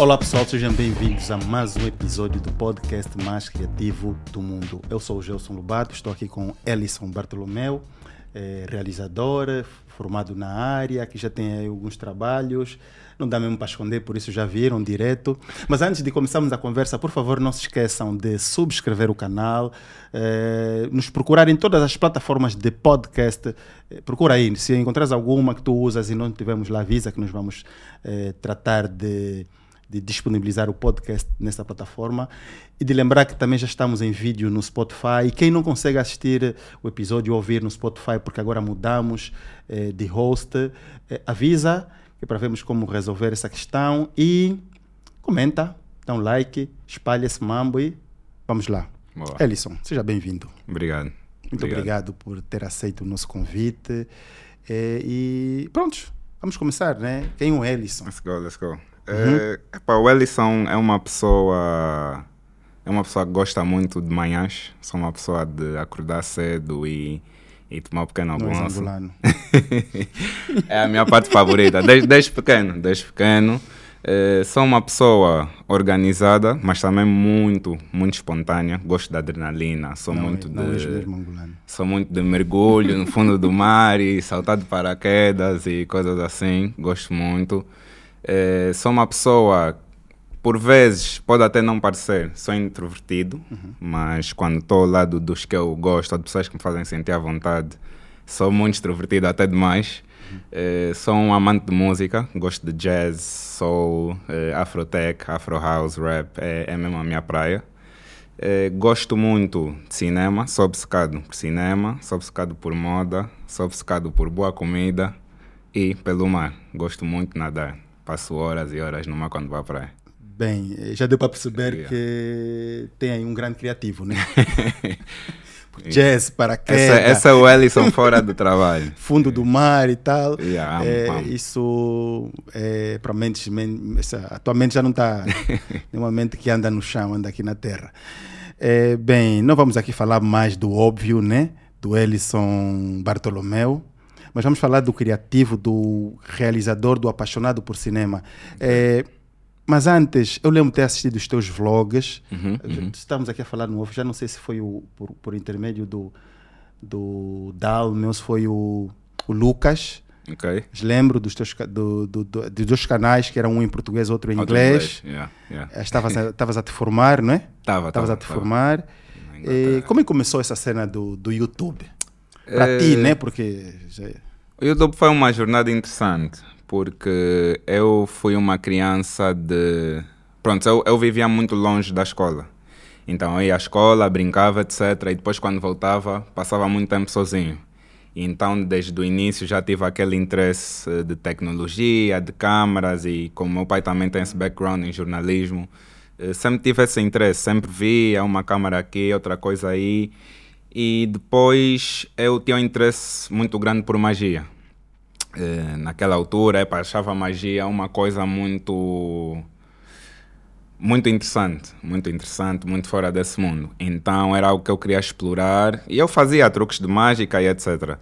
Olá pessoal, sejam bem-vindos a mais um episódio do podcast mais criativo do mundo. Eu sou o Gelson Lobato, estou aqui com Ellison Bartolomeu, é, realizador, formado na área, que já tem alguns trabalhos. Não dá mesmo para esconder, por isso já viram direto. Mas antes de começarmos a conversa, por favor, não se esqueçam de subscrever o canal, eh, nos procurar em todas as plataformas de podcast. Eh, procura aí, se encontrares alguma que tu usas e não tivemos lá, avisa que nós vamos eh, tratar de de disponibilizar o podcast nessa plataforma e de lembrar que também já estamos em vídeo no Spotify. E quem não consegue assistir o episódio ou ouvir no Spotify, porque agora mudamos eh, de host, eh, avisa que para vermos como resolver essa questão e comenta, dá um like, espalha esse mambo e vamos lá. Boa. Ellison, seja bem-vindo. Obrigado. Muito obrigado. obrigado. por ter aceito o nosso convite. Eh, e pronto, vamos começar, né? Quem é o Ellison? Let's go, let's go. Uhum. É, epa, o Ellison é uma pessoa é uma pessoa que gosta muito de manhãs. Sou uma pessoa de acordar cedo e, e tomar um pequeno almoço. é a minha parte favorita. Desde, desde pequeno, desde pequeno. É, sou uma pessoa organizada, mas também muito, muito espontânea. Gosto da adrenalina. Sou não, muito não de. Sou muito de mergulho no fundo do mar e saltar de paraquedas e coisas assim. Gosto muito. É, sou uma pessoa, por vezes, pode até não parecer, sou introvertido, uhum. mas quando estou ao lado dos que eu gosto, de pessoas que me fazem sentir à vontade, sou muito extrovertido, até demais. Uhum. É, sou um amante de música, gosto de jazz, soul, é, afrotech, afro house, rap, é, é mesmo a minha praia. É, gosto muito de cinema, sou obcecado por cinema, sou obcecado por moda, sou obcecado por boa comida e pelo mar. Gosto muito de nadar passo horas e horas no mar quando vou à praia. Bem, já deu para perceber yeah. que tem aí um grande criativo, né? Jazz, para Essa, essa é o Ellison fora do trabalho. Fundo do mar e tal. Yeah, é, isso, é, para mentes, atualmente já não está nenhuma mente que anda no chão, anda aqui na terra. É, bem, não vamos aqui falar mais do óbvio, né? Do Ellison Bartolomeu mas vamos falar do criativo, do realizador, do apaixonado por cinema. É, mas antes, eu lembro de ter assistido os teus vlogs. Uhum, uhum. Estamos aqui a falar no off, já não sei se foi o, por, por intermédio do, do se foi o, o Lucas. Okay. Lembro dos teus do, do, do, dos dois canais, que eram um em português outro em outro inglês. Yeah, yeah. Eh, estavas, a, estavas a te formar, não é? Estava. Estavas a te tava. formar. E, como é que começou essa cena do, do YouTube? Para é... ti, né? Porque. O YouTube foi uma jornada interessante, porque eu fui uma criança de. Pronto, eu, eu vivia muito longe da escola. Então eu ia à escola, brincava, etc. E depois, quando voltava, passava muito tempo sozinho. Então, desde o início, já tive aquele interesse de tecnologia, de câmaras, e como meu pai também tem esse background em jornalismo, eh, sempre tive esse interesse. Sempre via uma câmera aqui, outra coisa aí. E depois eu tinha um interesse muito grande por magia. É, naquela altura, eu achava magia uma coisa muito muito interessante, muito interessante, muito fora desse mundo. Então era algo que eu queria explorar e eu fazia truques de mágica e etc.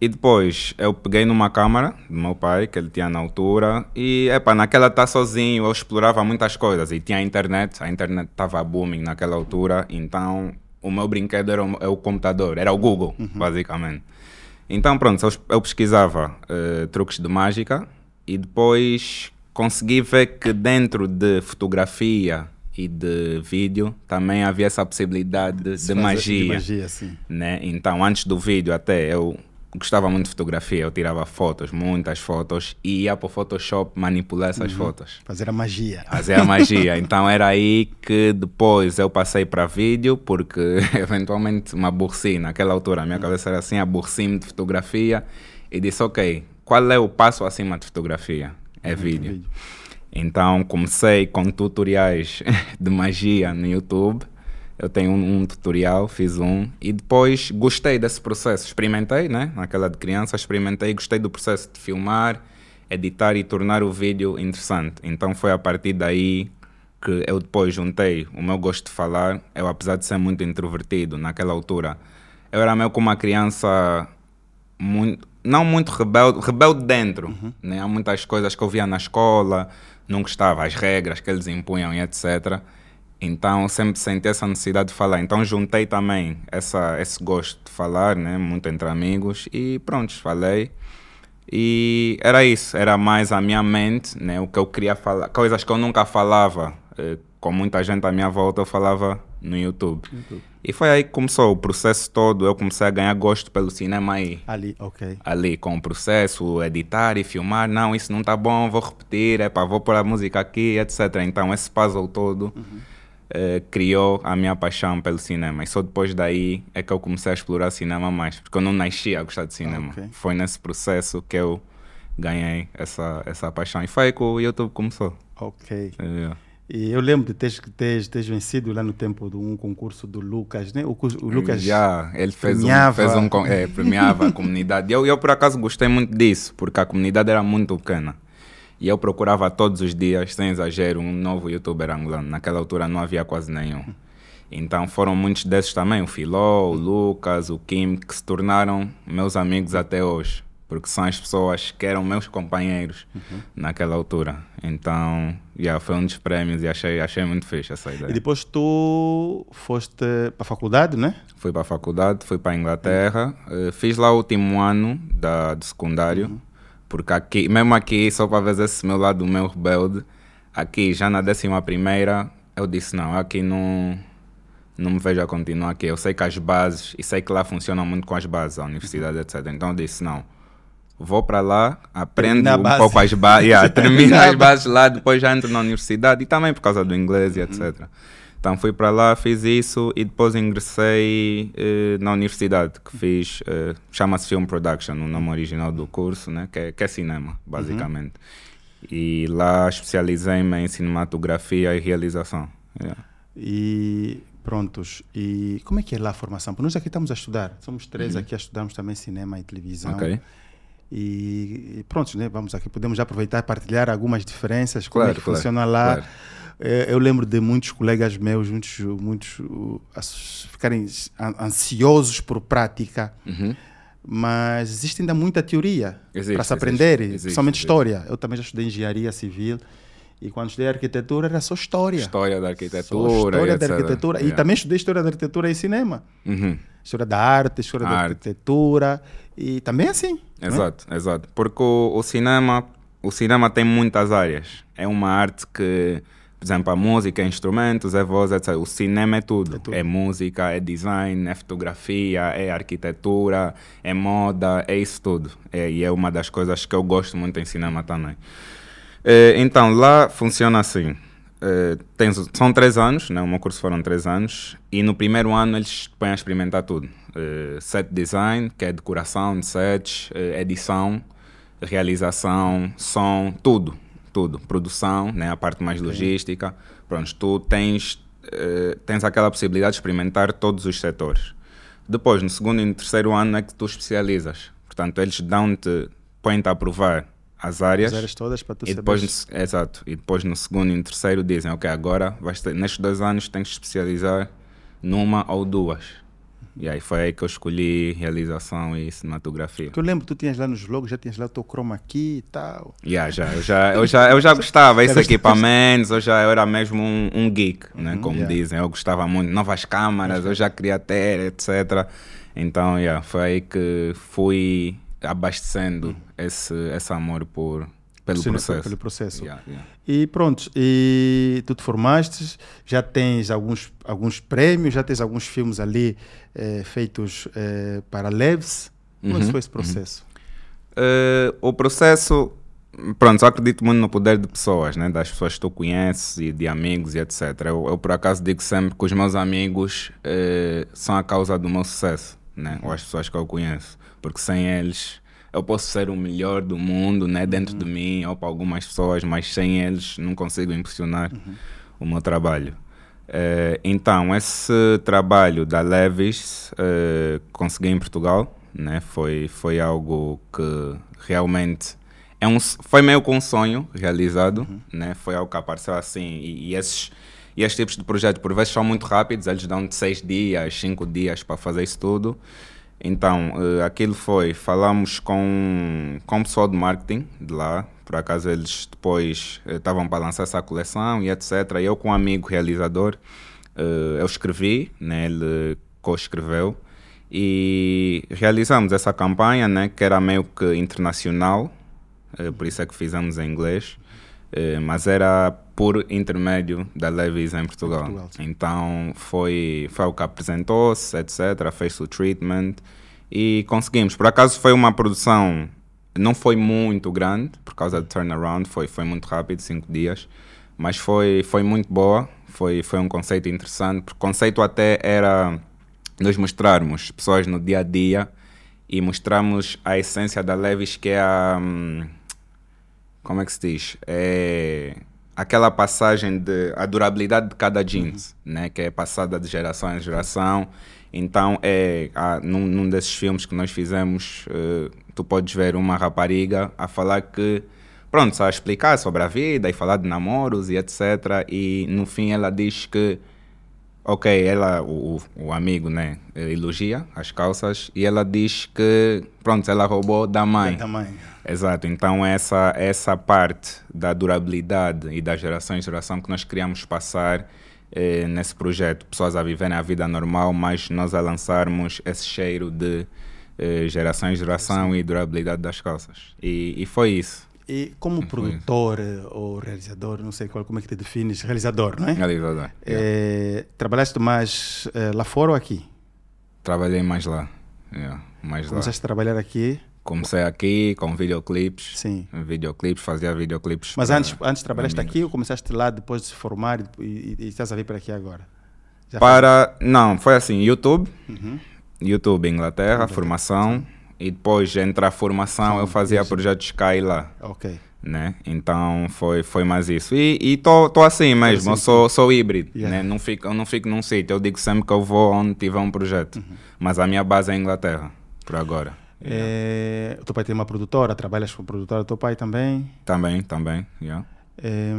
E depois eu peguei numa câmara do meu pai, que ele tinha na altura, e epa, naquela tá sozinho, eu explorava muitas coisas. E tinha a internet, a internet estava booming naquela altura, então o meu brinquedo era o, é o computador, era o Google, uhum. basicamente. Então, pronto, eu, eu pesquisava uh, truques de mágica e depois consegui ver que dentro de fotografia e de vídeo também havia essa possibilidade de, de magia. De magia sim. Né? Então, antes do vídeo, até eu gostava muito de fotografia, eu tirava fotos, muitas fotos, e ia para o Photoshop manipular essas uhum. fotos. Fazer a magia. Fazer a magia. então era aí que depois eu passei para vídeo, porque eventualmente me aborreci naquela altura. A minha cabeça era assim, aborreci-me de fotografia e disse, ok, qual é o passo acima de fotografia? É uhum, vídeo. vídeo. Então comecei com tutoriais de magia no YouTube eu tenho um, um, tutorial, fiz um e depois gostei desse processo. Experimentei, né? Naquela de criança, experimentei, gostei do processo de filmar, editar e tornar o vídeo interessante. Então foi a partir daí que eu depois juntei o meu gosto de falar. Eu, apesar de ser muito introvertido naquela altura, eu era meio como uma criança muito não muito rebelde, rebelde dentro. Né? Há muitas coisas que eu via na escola, não gostava, as regras que eles impunham e etc. Então sempre senti essa necessidade de falar. Então juntei também essa, esse gosto de falar, né? muito entre amigos, e pronto, falei. E era isso, era mais a minha mente, né? o que eu queria falar, coisas que eu nunca falava eh, com muita gente à minha volta, eu falava no YouTube. YouTube. E foi aí que começou o processo todo. Eu comecei a ganhar gosto pelo cinema aí. Ali, ok. Ali, com o processo, editar e filmar. Não, isso não tá bom, vou repetir, epa, vou pôr a música aqui, etc. Então, esse puzzle todo eh, criou a minha paixão pelo cinema. E só depois daí é que eu comecei a explorar cinema mais. Porque eu não nasci a gostar de cinema. ok. Foi nesse processo que eu ganhei essa, essa paixão. E foi que o YouTube começou. Ok. E eu lembro de teres, teres, teres vencido lá no tempo de um concurso do Lucas, né? O, o Lucas. Já, ele fez um, premiava. fez um é, premiava a comunidade. Eu, eu, por acaso, gostei muito disso, porque a comunidade era muito pequena. E eu procurava todos os dias, sem exagero, um novo youtuber angolano. Naquela altura não havia quase nenhum. Então foram muitos desses também, o Filó, o Lucas, o Kim, que se tornaram meus amigos até hoje. Porque são as pessoas que eram meus companheiros naquela altura. Então, já foi um dos prémios e achei, achei muito fixe essa ideia. E depois tu foste para a faculdade, né? Fui para a faculdade, fui para a Inglaterra, eh, fiz lá o último ano da, do secundário, porque aqui, mesmo aqui, só para ver esse meu lado meu rebelde, aqui já na décima primeira, eu disse não, aqui não, não me vejo a continuar aqui. Eu sei que as bases, e sei que lá funciona muito com as bases, a universidade, etc. Então eu disse não, vou para lá, aprendo um base. pouco as bases, yeah, termino as bases lá, depois já entro na universidade, e também por causa do inglês e etc. Então fui para lá, fiz isso e depois ingressei eh, na universidade que fiz, eh, chama-se Film Production, o nome original do curso, né? que, é, que é cinema, basicamente. E lá especializei-me em cinematografia e realização. Yeah. E prontos. E como é que é lá a formação? Porque nós aqui estamos a estudar. Somos três aqui a estudarmos também cinema e televisão. Uhum. Ok. E, e pronto, né? Vamos aqui, podemos já aproveitar e partilhar algumas diferenças, como é Claro, que claro, funciona lá. claro. Eh, Eu lembro de muitos colegas meus, muitos, muitos uh, ficarem an- ansiosos por prática, Uhum. mas existe ainda muita teoria para se aprender, existe, principalmente existe. história. Eu também já estudei engenharia civil e quando estudei arquitetura era só história. História da Só arquitetura. história e da arquitetura. E Yeah. também estudei história da arquitetura e cinema. Uhum. História da arte, história da Arte. arquitetura. E também assim. não é? Exato, exato. Porque o, o cinema, o cinema tem muitas áreas. É uma arte que, por exemplo, a música é instrumentos, é voz, etc. O cinema é tudo. É tudo. É música, é design, é fotografia, é arquitetura, é moda, é isso tudo. É, e é uma das coisas que eu gosto muito em cinema também. Eh, então, lá funciona assim. Eh, tens- são três anos, né? o meu curso foram três anos, e no primeiro ano eles põem a experimentar tudo. Eh, set design, que é decoração de sets, eh, edição, realização, som, tudo, tudo. Produção, né? a parte mais logística. Pronto, tu tens, eh, tens aquela possibilidade de experimentar todos os setores. Depois, no segundo e no terceiro ano é que tu especializas. Portanto, eles dão-te, põem-te a provar as áreas. As áreas todas para tu E depois, no, exato, e depois no segundo e no terceiro dizem, ok, agora vais ter, nestes dois anos tens de especializar numa ou duas. E aí foi aí que eu escolhi realização e cinematografia. Porque eu lembro que tu tinhas lá nos logos, já tinhas lá o teu chroma key e tal. Yeah, já, eu, já, eu, já, eu já gostava esses equipamentos, eu já eu era mesmo um, um geek, né, como yeah. dizem. Eu gostava muito novas câmaras, eu já queria ter, etc. Então, yeah, foi aí que fui abastecendo esse, esse amor por, pelo Sim, processo. Pelo processo. Yeah, yeah. E pronto, e tu te formaste, já tens alguns, alguns prêmios, já tens alguns filmes ali eh, feitos eh, para leves. Como é Uhum, foi esse processo? Eh, o processo, pronto, eu acredito muito no poder de pessoas, né? das pessoas que tu conheces e de amigos e etc. Eu, eu, por acaso digo sempre que os meus amigos eh, são a causa do meu sucesso, né? ou as pessoas que eu conheço, porque sem eles eu posso ser o melhor do mundo né? dentro de mim ou para algumas pessoas, mas sem eles não consigo impressionar o meu trabalho. Eh, então, esse trabalho da Levis eh, consegui em Portugal, né? foi, foi algo que realmente é um, foi meio que um sonho realizado, né? foi algo que apareceu assim. E, e esses, e esses tipos de projetos, por vezes, são muito rápidos, eles dão de seis dias, cinco dias para fazer isso tudo. Então, uh, aquilo foi, falamos com, com o pessoal de marketing de lá, por acaso eles depois estavam uh, para lançar essa coleção e etc. Eu com um amigo realizador, uh, eu escrevi, né, ele co-escreveu, e realizamos essa campanha, né, que era meio que internacional, por isso é que fizemos em inglês, mas era por intermédio da Levis em Portugal. Portugal então foi, foi o que apresentou-se, etc., fez o treatment e conseguimos. Por acaso foi uma produção, não foi muito grande, por causa do turnaround, foi, foi muito rápido, cinco dias, mas foi, foi muito boa, foi, foi um conceito interessante, porque o conceito até era nós mostrarmos pessoas no dia a dia e mostrarmos a essência da Levis, que é a. Como é que se diz? É aquela passagem de a durabilidade de cada jeans, uhum. né, que é passada de geração em geração. Então é num, num, desses filmes que nós fizemos, uh, tu podes ver uma rapariga a falar que pronto, a explicar sobre a vida e falar de namoros e etc. E no fim ela diz que ok, ela, o, o amigo, né, elogia as calças e ela diz que, pronto, ela roubou da mãe. Da mãe. Exato, então essa, essa parte da durabilidade e da geração em geração que nós queríamos passar eh, nesse projeto. Pessoas a viverem a vida normal, mas nós a lançarmos esse cheiro de eh, geração em geração e durabilidade das calças. E, e foi isso. E como produtor ou realizador, não sei qual, como é que te defines, realizador, não é? Realizador. É, trabalhaste mais é, lá fora ou aqui? Trabalhei mais lá. Yeah, mais Começaste lá. a trabalhar aqui? Comecei aqui com videoclipes. Sim. Videoclipes, fazia videoclipes. Mas antes, antes trabalhaste aqui ou começaste lá depois de se formar e, e, e estás a vir para aqui agora? Já para. Foi? Não, foi assim: YouTube. Uhum. YouTube Inglaterra, formação. Sim. E depois, entre a formação, Sim, eu fazia isso. projetos Sky lá. Ok. Né? Então foi, foi mais isso. E estou assim mesmo, assim, eu sou, sou híbrido. Yeah. Né? Não fico, eu não fico num sítio, eu digo sempre que eu vou onde tiver um projeto. Uhum. Mas a minha base é Inglaterra, por agora. É, o teu pai tem uma produtora, trabalhas com produtora, o teu pai também? Também, também, yeah. É,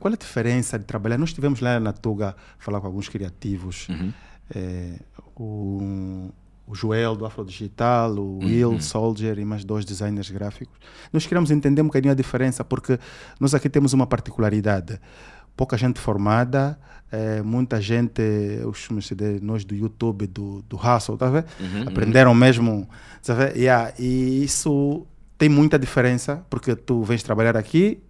qual é a diferença de trabalhar? Nós estivemos lá na Tuga falar com alguns criativos. Uhum. É, o, o Joel do Afro Digital, o Will uhum. Soldier e mais dois designers gráficos. Nós queremos entender um bocadinho a diferença, porque nós aqui temos uma particularidade. Pouca gente formada, é, muita gente, dizer, nós do YouTube, do, do Hustle, tá vendo? Uhum, uhum. Aprenderam uhum. mesmo, tá vendo? Yeah, e isso tem muita diferença, porque tu vens trabalhar aqui,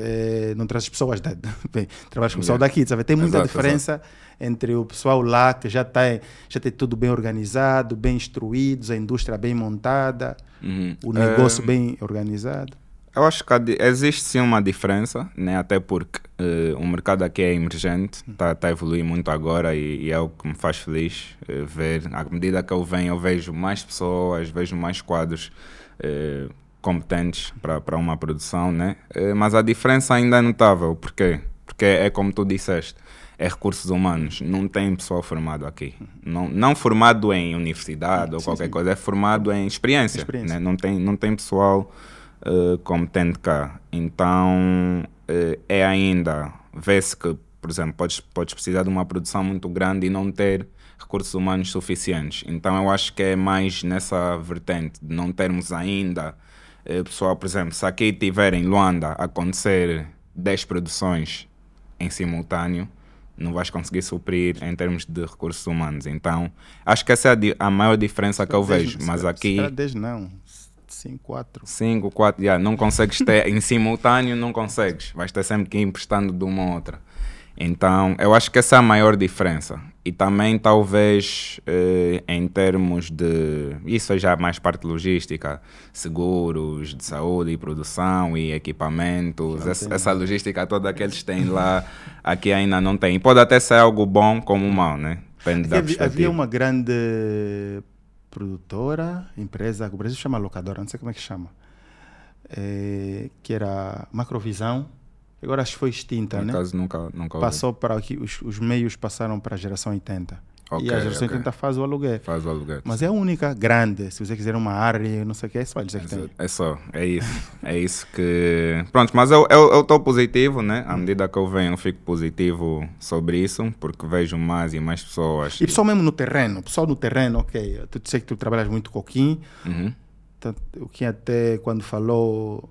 é, não trazes pessoas da, bem, trabalhas com o pessoal daqui, sabe? Tem muita exato, diferença exato. entre o pessoal lá que já tem, já tem tudo bem organizado, bem instruídos, a indústria bem montada, uhum. o negócio é... bem organizado. Eu acho que existe sim uma diferença, né? até porque uh, o mercado aqui é emergente, está tá a evoluir muito agora e, e, é o que me faz feliz uh, ver. À medida que eu venho, eu vejo mais pessoas, vejo mais quadros uh, competentes para uma produção, né? mas a diferença ainda é notável. Porquê? Porque é como tu disseste, é recursos humanos. Não tem pessoal formado aqui. Não, não formado em universidade sim, ou qualquer sim. coisa, é formado em experiência. experiência. Né? Não, tem, não tem pessoal uh, como tem cá. Então, uh, é ainda, vê-se que, por exemplo, podes, podes precisar de uma produção muito grande e não ter recursos humanos suficientes. Então, eu acho que é mais nessa vertente de não termos ainda pessoal, por exemplo, se aqui tiver em Luanda acontecer 10 produções em simultâneo, não vais conseguir suprir em termos de recursos humanos. Então, acho que essa é a, a maior diferença que eu vejo. Mas aqui. 10 não. 5, 4. 5, 4, yeah, não consegues ter em simultâneo, não consegues. Vais ter sempre que ir emprestando de uma a outra. Então, eu acho que essa é a maior diferença. E também, talvez, eh, em termos de. Isso é já mais parte logística, seguros de saúde e produção e equipamentos. Essa, essa, logística toda que eles têm lá, aqui ainda não tem. E pode até ser algo bom como mal, né? Depende da havia, havia uma grande produtora, empresa, o Brasil chama locadora, não sei como é que chama, é, que era Macrovisão, agora acho que foi extinta, né? Caso nunca, nunca Passou para aqui, os, os meios passaram para a geração 80. Ok, e a geração ok. 80 faz o aluguel. Faz o aluguel. Mas é a única grande. Se você quiser uma área, não sei o que, é só dizer que tem. É só, é isso. É isso que. Pronto, mas eu estou positivo, né? À medida que eu venho, eu fico positivo sobre isso, porque vejo mais e mais pessoas. E pessoal mesmo no terreno, pessoal no terreno, ok. Tu sei que tu trabalhas muito com o Kim. Uhum. O Kim até quando falou,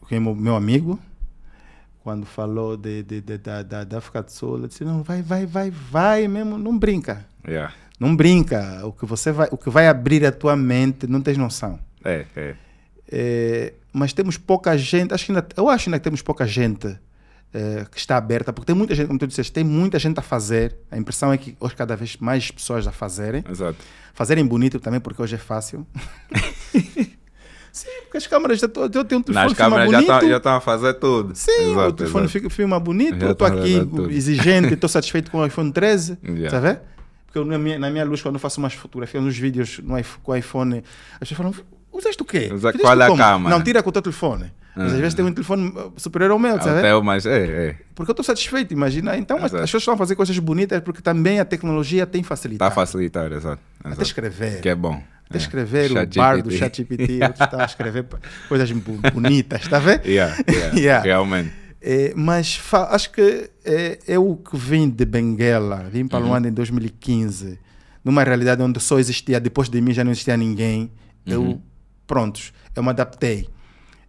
o Kim é meu amigo, quando falou de, de, de- da, da, da África do Sul, ele disse, não, vai, vai, vai, vai mesmo, não brinca. Yeah. Não brinca. O que você vai, o que vai abrir a tua mente, não tens noção. É, é. É, mas temos pouca gente, acho que ainda, eu acho ainda que temos pouca gente é, que está aberta, porque tem muita gente, como tu disseste, tem muita gente a fazer. A impressão é que hoje cada vez mais pessoas a fazerem. Exato. Fazerem bonito também, porque hoje é fácil. Sim, porque as câmeras, já tô- eu tenho um telefone Nas câmeras já estão já estão a fazer tudo. Sim, o exato, telefone exato. filma bonito. Já Eu estou tá aqui exigente, estou satisfeito com o iPhone 13. Yeah. Tá vendo? Porque eu, na, minha, na minha luz, quando eu faço umas fotografias, uns vídeos no, com o iPhone, as pessoas falam: usaste o quê? Usa- Fizeste qual é a como?" câmera? Não, tira com o teu telefone. Mas às Uhum. vezes tem um telefone uh, superior ao meu, tá vendo? Até eu, mas é, é. Porque eu estou satisfeito, imagina. Então, as pessoas estão a fazer coisas bonitas porque também a tecnologia tem Está facilitado. a facilitar, exato. Até escrever. Que é bom. Até É. escrever o ChatGPT. bar do ChatGPT, outros estão a escrever coisas bonitas, está a ver? Yeah, yeah, Yeah. Realmente. É, mas acho que é, eu que vim de Benguela, vim para Luanda em 2015, numa realidade onde só existia, depois de mim já não existia ninguém. Eu, prontos, eu me adaptei.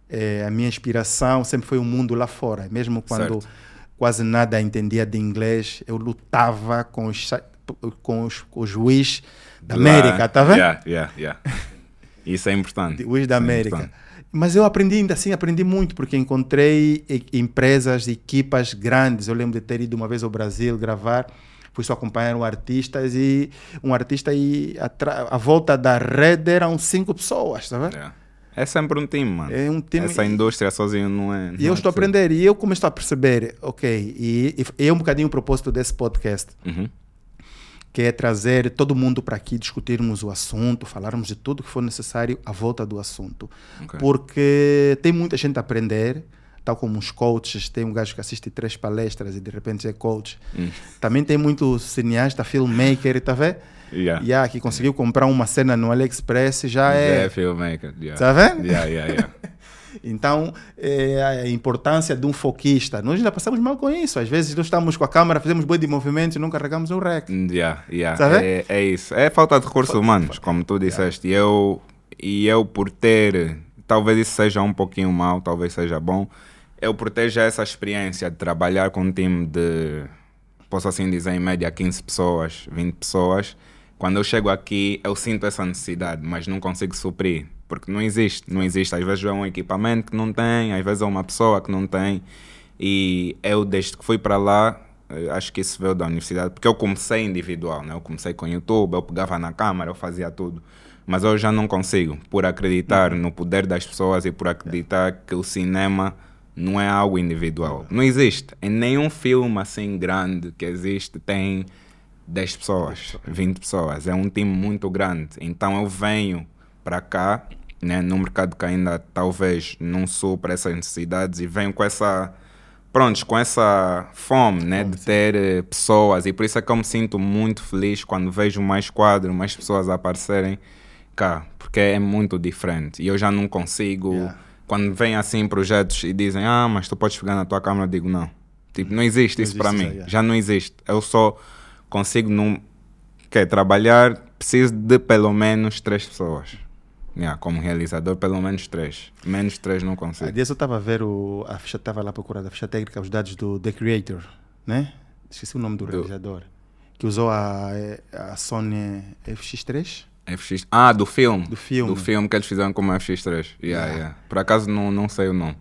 É, a minha inspiração sempre foi o mundo lá fora, mesmo quando Certo. quase nada entendia de inglês, eu lutava com os, com os, com o juiz da Lá- América, tá vendo? Yeah, yeah, yeah. Isso é importante. Hoje da Isso é América. importante. Mas eu aprendi ainda assim, aprendi muito, porque encontrei empresas, equipas grandes. Eu lembro de ter ido uma vez ao Brasil gravar, fui só acompanhar um artista e um artista e atra- a volta da rede eram cinco pessoas, sabe? Yeah. É sempre um time, mano. É um time Essa indústria sozinho não é. E eu estou a aprender, e eu comecei a perceber, ok, e, e é um bocadinho o propósito desse podcast, Uhum. Que é trazer todo mundo para aqui, discutirmos o assunto, falarmos de tudo que for necessário à volta do assunto. Ok. Porque tem muita gente a aprender, tal como os coaches, tem um gajo que assiste três palestras e de repente é coach. Hum. Também tem muito cineasta, filmmaker, tá vendo? Yeah. Yeah, que conseguiu comprar uma cena no AliExpress já Já é. é filmmaker. Yeah. Tá vendo? Yeah, yeah, yeah. Então, é a importância de um foquista. Nós ainda passamos mal com isso. Às vezes nós estamos com a câmera, fazemos boi de movimentos e não carregamos o rec. Yeah, yeah. Sabe? É, é isso. É falta de recursos humanos, como tu disseste. E eu, e eu, por ter, talvez isso seja um pouquinho mal, talvez seja bom, eu por ter já essa experiência de trabalhar com um time de, posso assim dizer, em média 15 pessoas, 20 pessoas, quando eu chego aqui, eu sinto essa necessidade, mas não consigo suprir. Porque não existe, não existe. Às vezes é um equipamento que não tem, às vezes é uma pessoa que não tem. E eu, desde que fui para lá, eh, acho que isso veio da universidade, porque eu comecei individual, né? Eu comecei com YouTube, eu pegava na câmera, eu fazia tudo. Mas eu já não consigo, por acreditar no poder das pessoas e por acreditar que o cinema não é algo individual. Não existe. Em nenhum filme assim grande que existe tem 10 pessoas, 20 pessoas. É um time muito grande. Então eu venho para cá, né, no mercado que ainda talvez não supra essas necessidades e venho com essa prontos, com essa fome, né, de ter eh, pessoas e por isso é que eu me sinto muito feliz quando vejo mais quadros, mais pessoas aparecerem cá, porque é muito diferente e eu já não consigo Yeah. quando vem assim projetos e dizem, ah, mas tu podes pegar na tua câmera, eu digo, não. Tipo, não existe Não isso para mim. isso, yeah. Já não existe. Eu só consigo num, quer trabalhar, preciso de pelo menos três pessoas. Yeah, como realizador, pelo menos três. Menos três não Há consigo. dias eu estava a ver o, a ficha, estava lá procurando a ficha técnica, os dados do The Creator, né? Esqueci o nome do, Do- realizador. Que usou a, a Sony FX3 FX. Ah, do filme. do filme. Do filme que eles fizeram como FX3. Yeah, Yeah. yeah. Por acaso não, não sei o nome.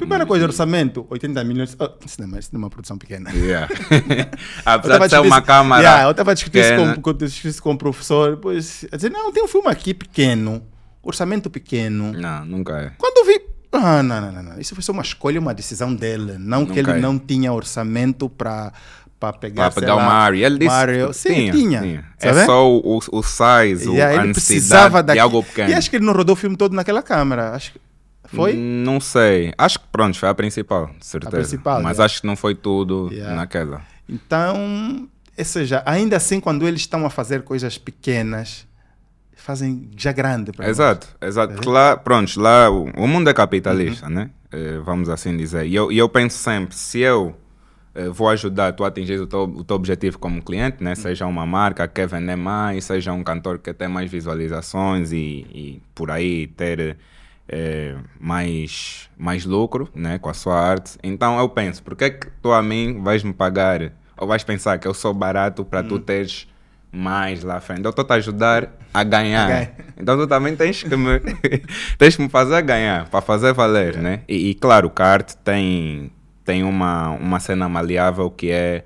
Primeira coisa, orçamento, 80 milhões. Oh, isso, não é, isso não é uma produção pequena. Yeah. Eu Apesar de ser uma câmara. Yeah, eu estava a discutir isso com, com, discutir isso com o professor. Depois, a dizer, não, tem um filme aqui pequeno, orçamento pequeno. Não, nunca é. Quando eu vi. Ah, não, não, não, não. Isso foi só uma escolha, uma decisão dele. Não que Nunca ele é. não tinha orçamento para para pegar, Para pegar o Mario. Ele disse Mario. que Sim, tinha. É sabe? só o, o, o size, o, Yeah, a ele precisava de daqui- algo pequeno. E acho que ele não rodou o filme todo naquela câmera. Acho que foi? Não sei. Acho que pronto, foi a principal, de certeza. principal, Mas yeah. acho que não foi tudo Yeah. naquela. Então, Ou seja, ainda assim, quando eles estão a fazer coisas pequenas, fazem já grande. para nós. Exato, exato. Tá Porque lá, pronto, lá o, o mundo é capitalista, né? Eh, vamos assim dizer. E eu, e eu penso sempre, se eu eh, vou ajudar tu a atingir o teu, o teu objetivo como cliente, né? Seja uma marca que quer vender mais, seja um cantor que quer ter mais visualizações e, e por aí ter eh, mais, mais lucro, né? Com a sua arte. Então eu penso, por que é que tu a mim vais me pagar ou vais pensar que eu sou barato para tu teres mais lá à frente? Eu estou a ajudar a ganhar. ganhar. Então tu também tens que me, tens que me fazer ganhar, para fazer valer, né? E, e claro, que a arte tem, tem uma, uma cena maleável que é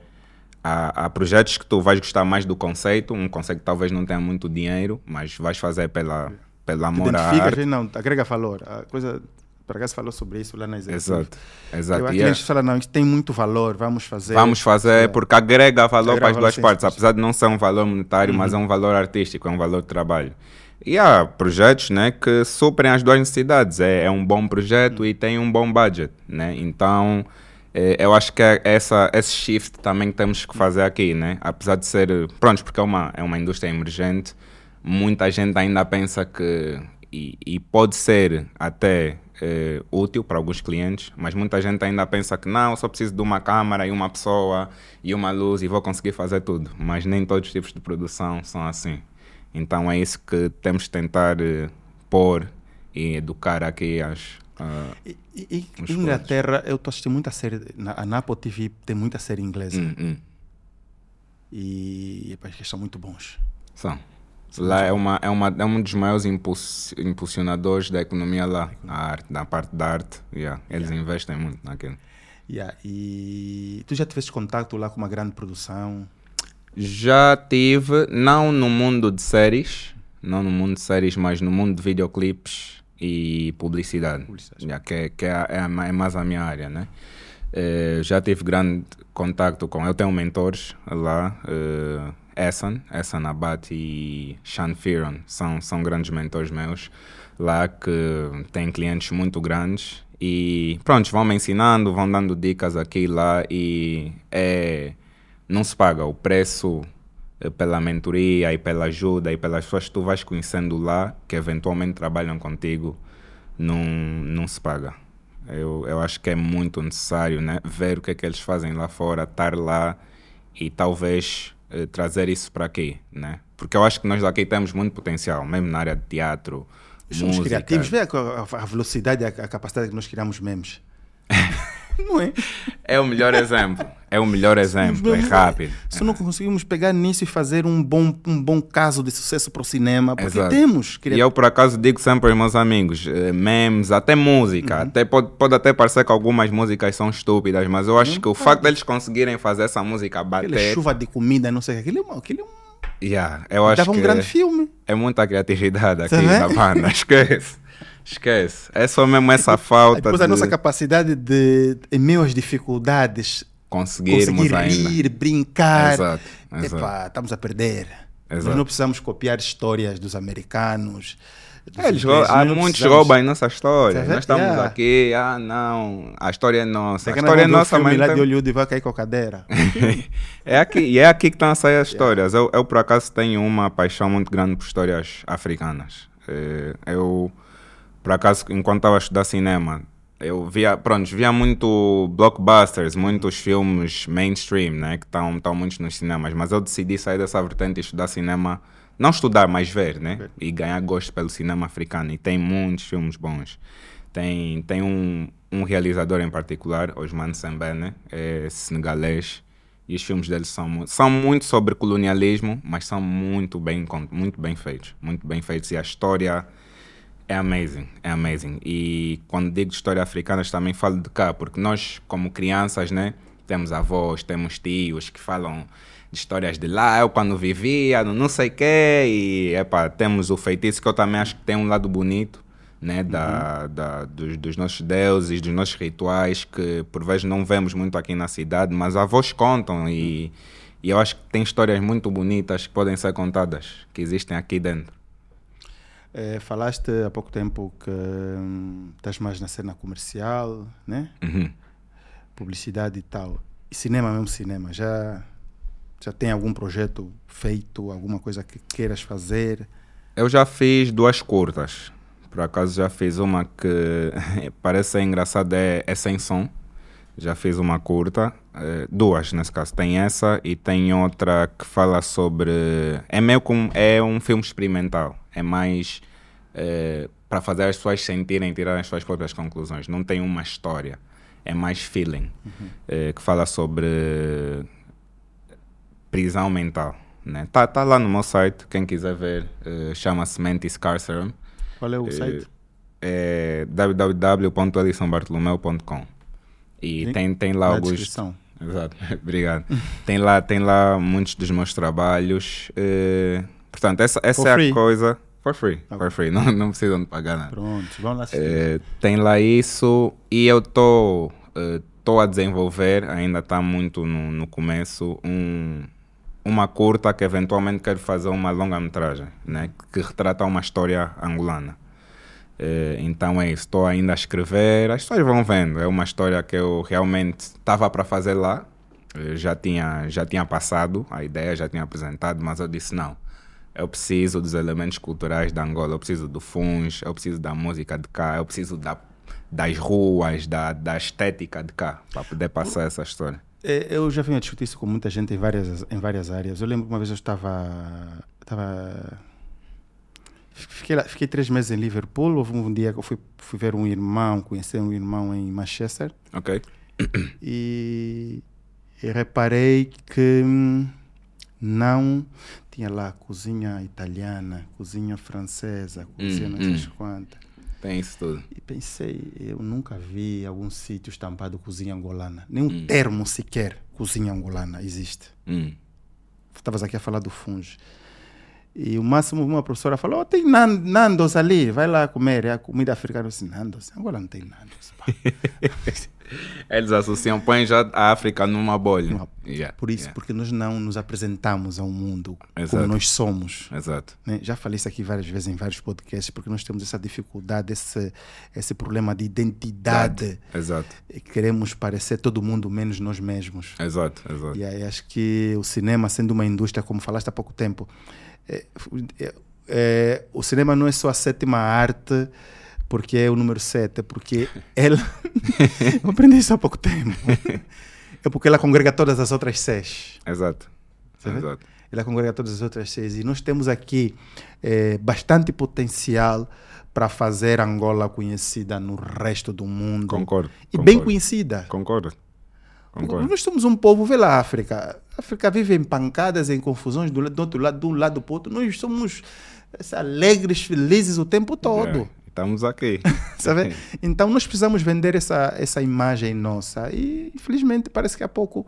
há, há projetos que tu vais gostar mais do conceito, um conceito que talvez não tenha muito dinheiro, mas vais fazer pela, pela à Identifica, gente, não, agrega valor. A coisa, por acaso falou sobre isso lá na executiva. Exato, Eu exato. acho E que é- falam, não, isto tem muito valor, vamos fazer. Vamos fazer É. porque agrega valor Agrega para as valor, duas sim, partes, sim, Uhum. apesar de não ser um valor monetário, mas é um valor artístico, é um valor de trabalho. E há projetos né, que suprem as duas necessidades. É, é um bom projeto Uhum. e tem um bom budget. Né? Então, eh, eu acho que é essa, esse shift também que temos que fazer aqui. Né? Apesar de ser. Pronto, porque é uma, é uma indústria emergente, muita gente ainda pensa que. E, e pode ser até eh, útil para alguns clientes, mas muita gente ainda pensa que não, eu só preciso de uma câmera e uma pessoa e uma luz e vou conseguir fazer tudo. Mas nem todos os tipos de produção são assim. Então é isso que temos de tentar eh, pôr e educar aqui as. ah, E, e, e Inglaterra, eu estou assistindo muita série, na, a na Apple TV tem muita série inglesa. hum, hum, E epa, que são muito bons. são. Lá é, uma, é, uma, é um dos maiores impuls, impulsionadores da economia lá, a arte, da parte da arte. Yeah, eles investem muito naquilo. Yeah, e tu já tiveste contato lá com uma grande produção? Já tive, não no mundo de séries, não no mundo de séries, mas no mundo de videoclipes e publicidade, Publicidade. Já que, é, que é, é, é mais a minha área, né? Eh, já tive grande contacto com, eu tenho mentores lá, uh, Essan, Essan Abate e Sean Fearon, são, são grandes mentores meus lá que têm clientes muito grandes e pronto, vão me ensinando, vão dando dicas aqui e lá e é não se paga o preço eh, pela mentoria e pela ajuda e pelas pessoas que tu vais conhecendo lá, que eventualmente trabalham contigo, não, não se paga. Eu, eu acho que é muito necessário né? ver o que é que eles fazem lá fora, estar lá e talvez eh, trazer isso para aqui. Né? Porque eu acho que nós daqui temos muito potencial, mesmo na área de teatro, Somos música. criativos. Vê a, a- a velocidade, a, a capacidade que nós criamos memes. não é? É o melhor exemplo. É o melhor exemplo. É rápido. Se não conseguimos pegar nisso e fazer um bom, um bom caso de sucesso para o cinema, porque Exato. temos. E eu, por acaso, digo sempre aos meus amigos: eh, memes, até música. Até pode, pode até parecer que algumas músicas são estúpidas, mas eu acho que o facto deles conseguirem fazer essa música Aquela bater. chuva de comida, não sei, aquilo é, aquilo é um, Yeah, eu acho dava um que grande filme. é muita criatividade aqui Tá vendo? na banda. Esquece. Esquece. É só mesmo essa falta Depois de a nossa capacidade de, em meio às dificuldades, conseguirmos conseguir ainda. rir, brincar. Exato, exato. Epá, estamos a perder. Nós Exato. não precisamos copiar histórias dos americanos. dos É, eles ingleses, rou- há nós muitos precisamos- roubam nossa história. Tá Nós estamos Yeah. aqui, ah não, a história é nossa. A Daqui a história é nossa, mas lá não de tem- Hollywood vai cair com a cadeira. é aqui, e é aqui que estão a sair as histórias. Eu, eu, por acaso, tenho uma paixão muito grande por histórias africanas. Eh, Eu, por acaso, enquanto estava a estudar cinema, eu via, pronto, via muito blockbusters, muitos filmes mainstream, né, que estão muitos nos cinemas, mas eu decidi sair dessa vertente e estudar cinema, não estudar, mas ver, né, e ganhar gosto pelo cinema africano. E tem muitos filmes bons. Tem, tem um, um realizador em particular, Osman Sembene, é senegalês, e os filmes dele são, são muito sobre colonialismo, mas são muito bem, muito bem feitos. Muito bem feitos. E a história é amazing, é amazing. E quando digo de história africana, também falo de cá, porque nós, como crianças, né, temos avós, temos tios que falam de histórias de lá, eu quando vivia, não sei o quê, e epá, temos o feitiço que eu também acho que tem um lado bonito, né, da, da, dos, dos nossos deuses, dos nossos rituais, que por vezes não vemos muito aqui na cidade, mas avós contam e, e eu acho que tem histórias muito bonitas que podem ser contadas, que existem aqui dentro. Eh, falaste há pouco tempo que hum, estás mais na cena comercial, né? Uhum. publicidade e tal. E cinema mesmo, cinema. Já Já tem algum projeto feito, alguma coisa que queiras fazer? Eu já fiz duas curtas. Por acaso já fiz uma que parece ser engraçada, é, é sem som. Já fiz uma curta, eh, duas nesse caso. Tem essa e tem outra que fala sobre. É meio como. É um filme experimental. É mais eh, para fazer as pessoas sentirem, tirarem as suas próprias conclusões. Não tem uma história. É mais feeling. Eh, que fala sobre prisão mental. Né? Tá, tá lá no meu site, quem quiser ver, chama-se Mentis Carcerum. Qual é o site? É www.elisonbartolomeu.com E Link tem, tem lá Na alguns. descrição. Exato, obrigado. tem, lá, tem lá muitos dos meus trabalhos. eh, portanto, essa, essa For é free? a coisa. For free, Ok. for free. Não, não precisam de pagar nada. Pronto, vamos lá assistir. Eh, tem lá isso e eu estou tô a desenvolver, ainda está muito no, no começo, um, uma curta que eventualmente quero fazer uma longa-metragem, né? que retrata uma história angolana. Eh, então é isso, estou ainda a escrever, as pessoas vão vendo, é uma história que eu realmente estava para fazer lá, eh, já tinha, já tinha passado, a ideia já tinha apresentado, mas eu disse não, eu preciso dos elementos culturais da Angola, eu preciso do funge, eu preciso da música de cá, eu preciso da, das ruas, da, da estética de cá, para poder passar essa história. É, Eu já venho a discutir isso com muita gente em várias, em várias áreas. Eu lembro que uma vez eu estava. estava fiquei, lá- fiquei três meses em Liverpool. Houve um dia que eu fui, fui ver um irmão, conhecer um irmão em Manchester. Ok? E, e reparei que hum, não tinha lá cozinha italiana, cozinha francesa, cozinha Hum, não sei hum. quantas. Tem isso tudo. E pensei, eu nunca vi algum sítio estampado cozinha angolana. Nenhum Hum. termo sequer cozinha angolana existe. Hum. Estavas aqui a falar do funge. E o máximo uma professora falou, oh, tem nan- Nandos ali, vai lá comer. É a comida africana. Eu disse, Nandos? Angola não tem Nandos. pá." Eles associam, põem já a África numa bolha. Yeah, Por isso, yeah. porque nós não nos apresentamos ao mundo como Exato. nós somos. Exato. né? Já falei isso aqui várias vezes em vários podcasts, porque nós temos essa dificuldade, esse, esse problema de identidade. Exato. E Queremos parecer todo mundo menos nós mesmos. Exato. Exato. E aí acho que o cinema, sendo uma indústria, como falaste há pouco tempo, é, é, é, o cinema não é só a sétima arte porque é o número 7, é porque ela. Eu aprendi isso há pouco tempo. É porque ela congrega todas as outras seis. Exato. Sabe? Exato. Ela congrega todas as outras seis. E nós temos aqui eh, bastante potencial para fazer Angola conhecida no resto do mundo. Concordo. E concordo. bem conhecida. Concordo. Concordo. Nós somos um povo, vê lá a África. A África vive em pancadas, em confusões do, do outro lado, de um lado para o outro. Nós somos alegres, felizes o tempo todo. É, Estamos aqui. Sabe? Então nós precisamos vender essa, essa imagem nossa. E infelizmente parece que há pouco.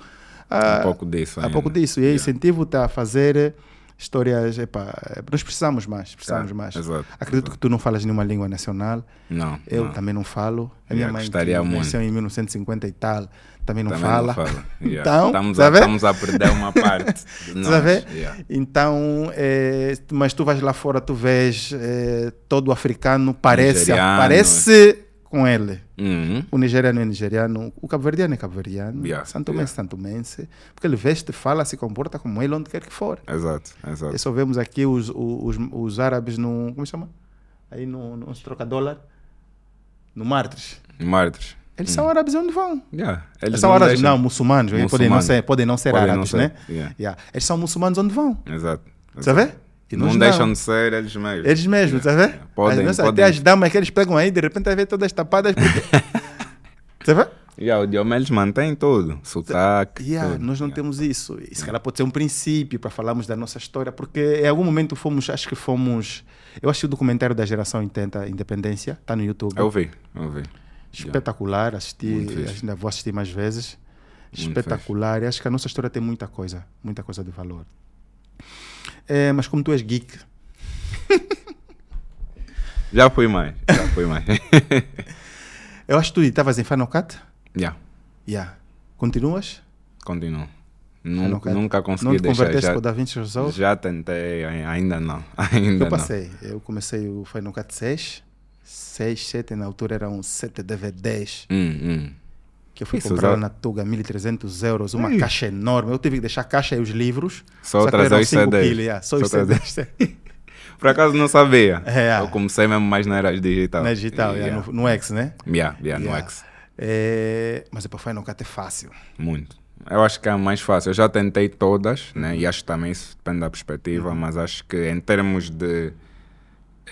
Ah, pouco disso. há ainda. pouco disso. E Yeah. incentivo-te a fazer histórias. Epá, nós precisamos mais, precisamos Tá, mais. Exato. Acredito que tu não falas nenhuma língua nacional. Não. Eu não. também não falo. A minha Yeah, mãe gostaria que muito. nasceu em 1950 e tal, também não Também fala. Não fala. Yeah. Então, estamos, a, estamos a perder uma parte. Nós. Yeah. Então, eh, mas tu vais lá fora, tu vês eh, todo africano parece, Nigeriano. parece com ele. Uhum. O nigeriano é nigeriano, o cabo-verdiano é cabo-verdiano, Yeah, santomense yeah. é santomense, porque ele veste, fala, se comporta como ele onde quer que for. Exato. Exato. E só vemos aqui os, os, os árabes no. Como se chama? Aí no, no onde se troca dólar. No Martres. Mártires. Eles são árabes onde vão. Yeah. Eles são não árabes, deixam- não, muçulmanos. Podem, não ser, podem não ser Podem não árabes, ser, né? yeah. Yeah. Eles são muçulmanos onde vão. Exato. A ver? E Não nós deixam de ser eles mesmos. Eles mesmos, está a ver? Podem, As nossas- podem. Até as damas que eles pegam aí, de repente ver todas tapadas. Está a ver? Yeah, o idioma eles mantêm tudo. Sotaque. Yeah, tudo. nós não Yeah. temos isso. Isso calhar pode ser um princípio para falarmos da nossa história, porque em algum momento fomos, acho que fomos. Eu acho que o documentário da geração 80, Independência, está no YouTube. Eu vi, eu vi. Espetacular, assisti, ainda vou assistir mais vezes. Muito Espetacular, acho que a nossa história tem muita coisa, muita coisa de valor. É, mas como tu és geek, Já fui mais. Já fui mais. eu acho que tu estavas em Final Cut? Já. Yeah. Continuas? Continuo. Nunca, nunca Não consegui te deixar. converteste Já, para o DaVinci Resolve? já tentei, ai- ainda não. Ainda Eu não. passei, eu comecei o Final Cut 6, 6, 7, na altura eram 7 DVDs. Hum, hum. que eu fui Isso, comprar usava- na Tuga 1.300 euros, uma Ih. caixa enorme. Eu tive que deixar a caixa e os livros. Só que trazer os CDs. quilos, yeah, só os Só trazer- CDs. Por acaso não sabia. É. Eu comecei mesmo mais na era digital. Na digital, yeah, Yeah. no, no X, né? Yeah, yeah, no Yeah. X. É, mas para Final Cut é fácil. Muito. Eu acho que é a mais fácil. Eu já tentei todas, né? E acho que também isso depende da perspectiva, mas acho que em termos de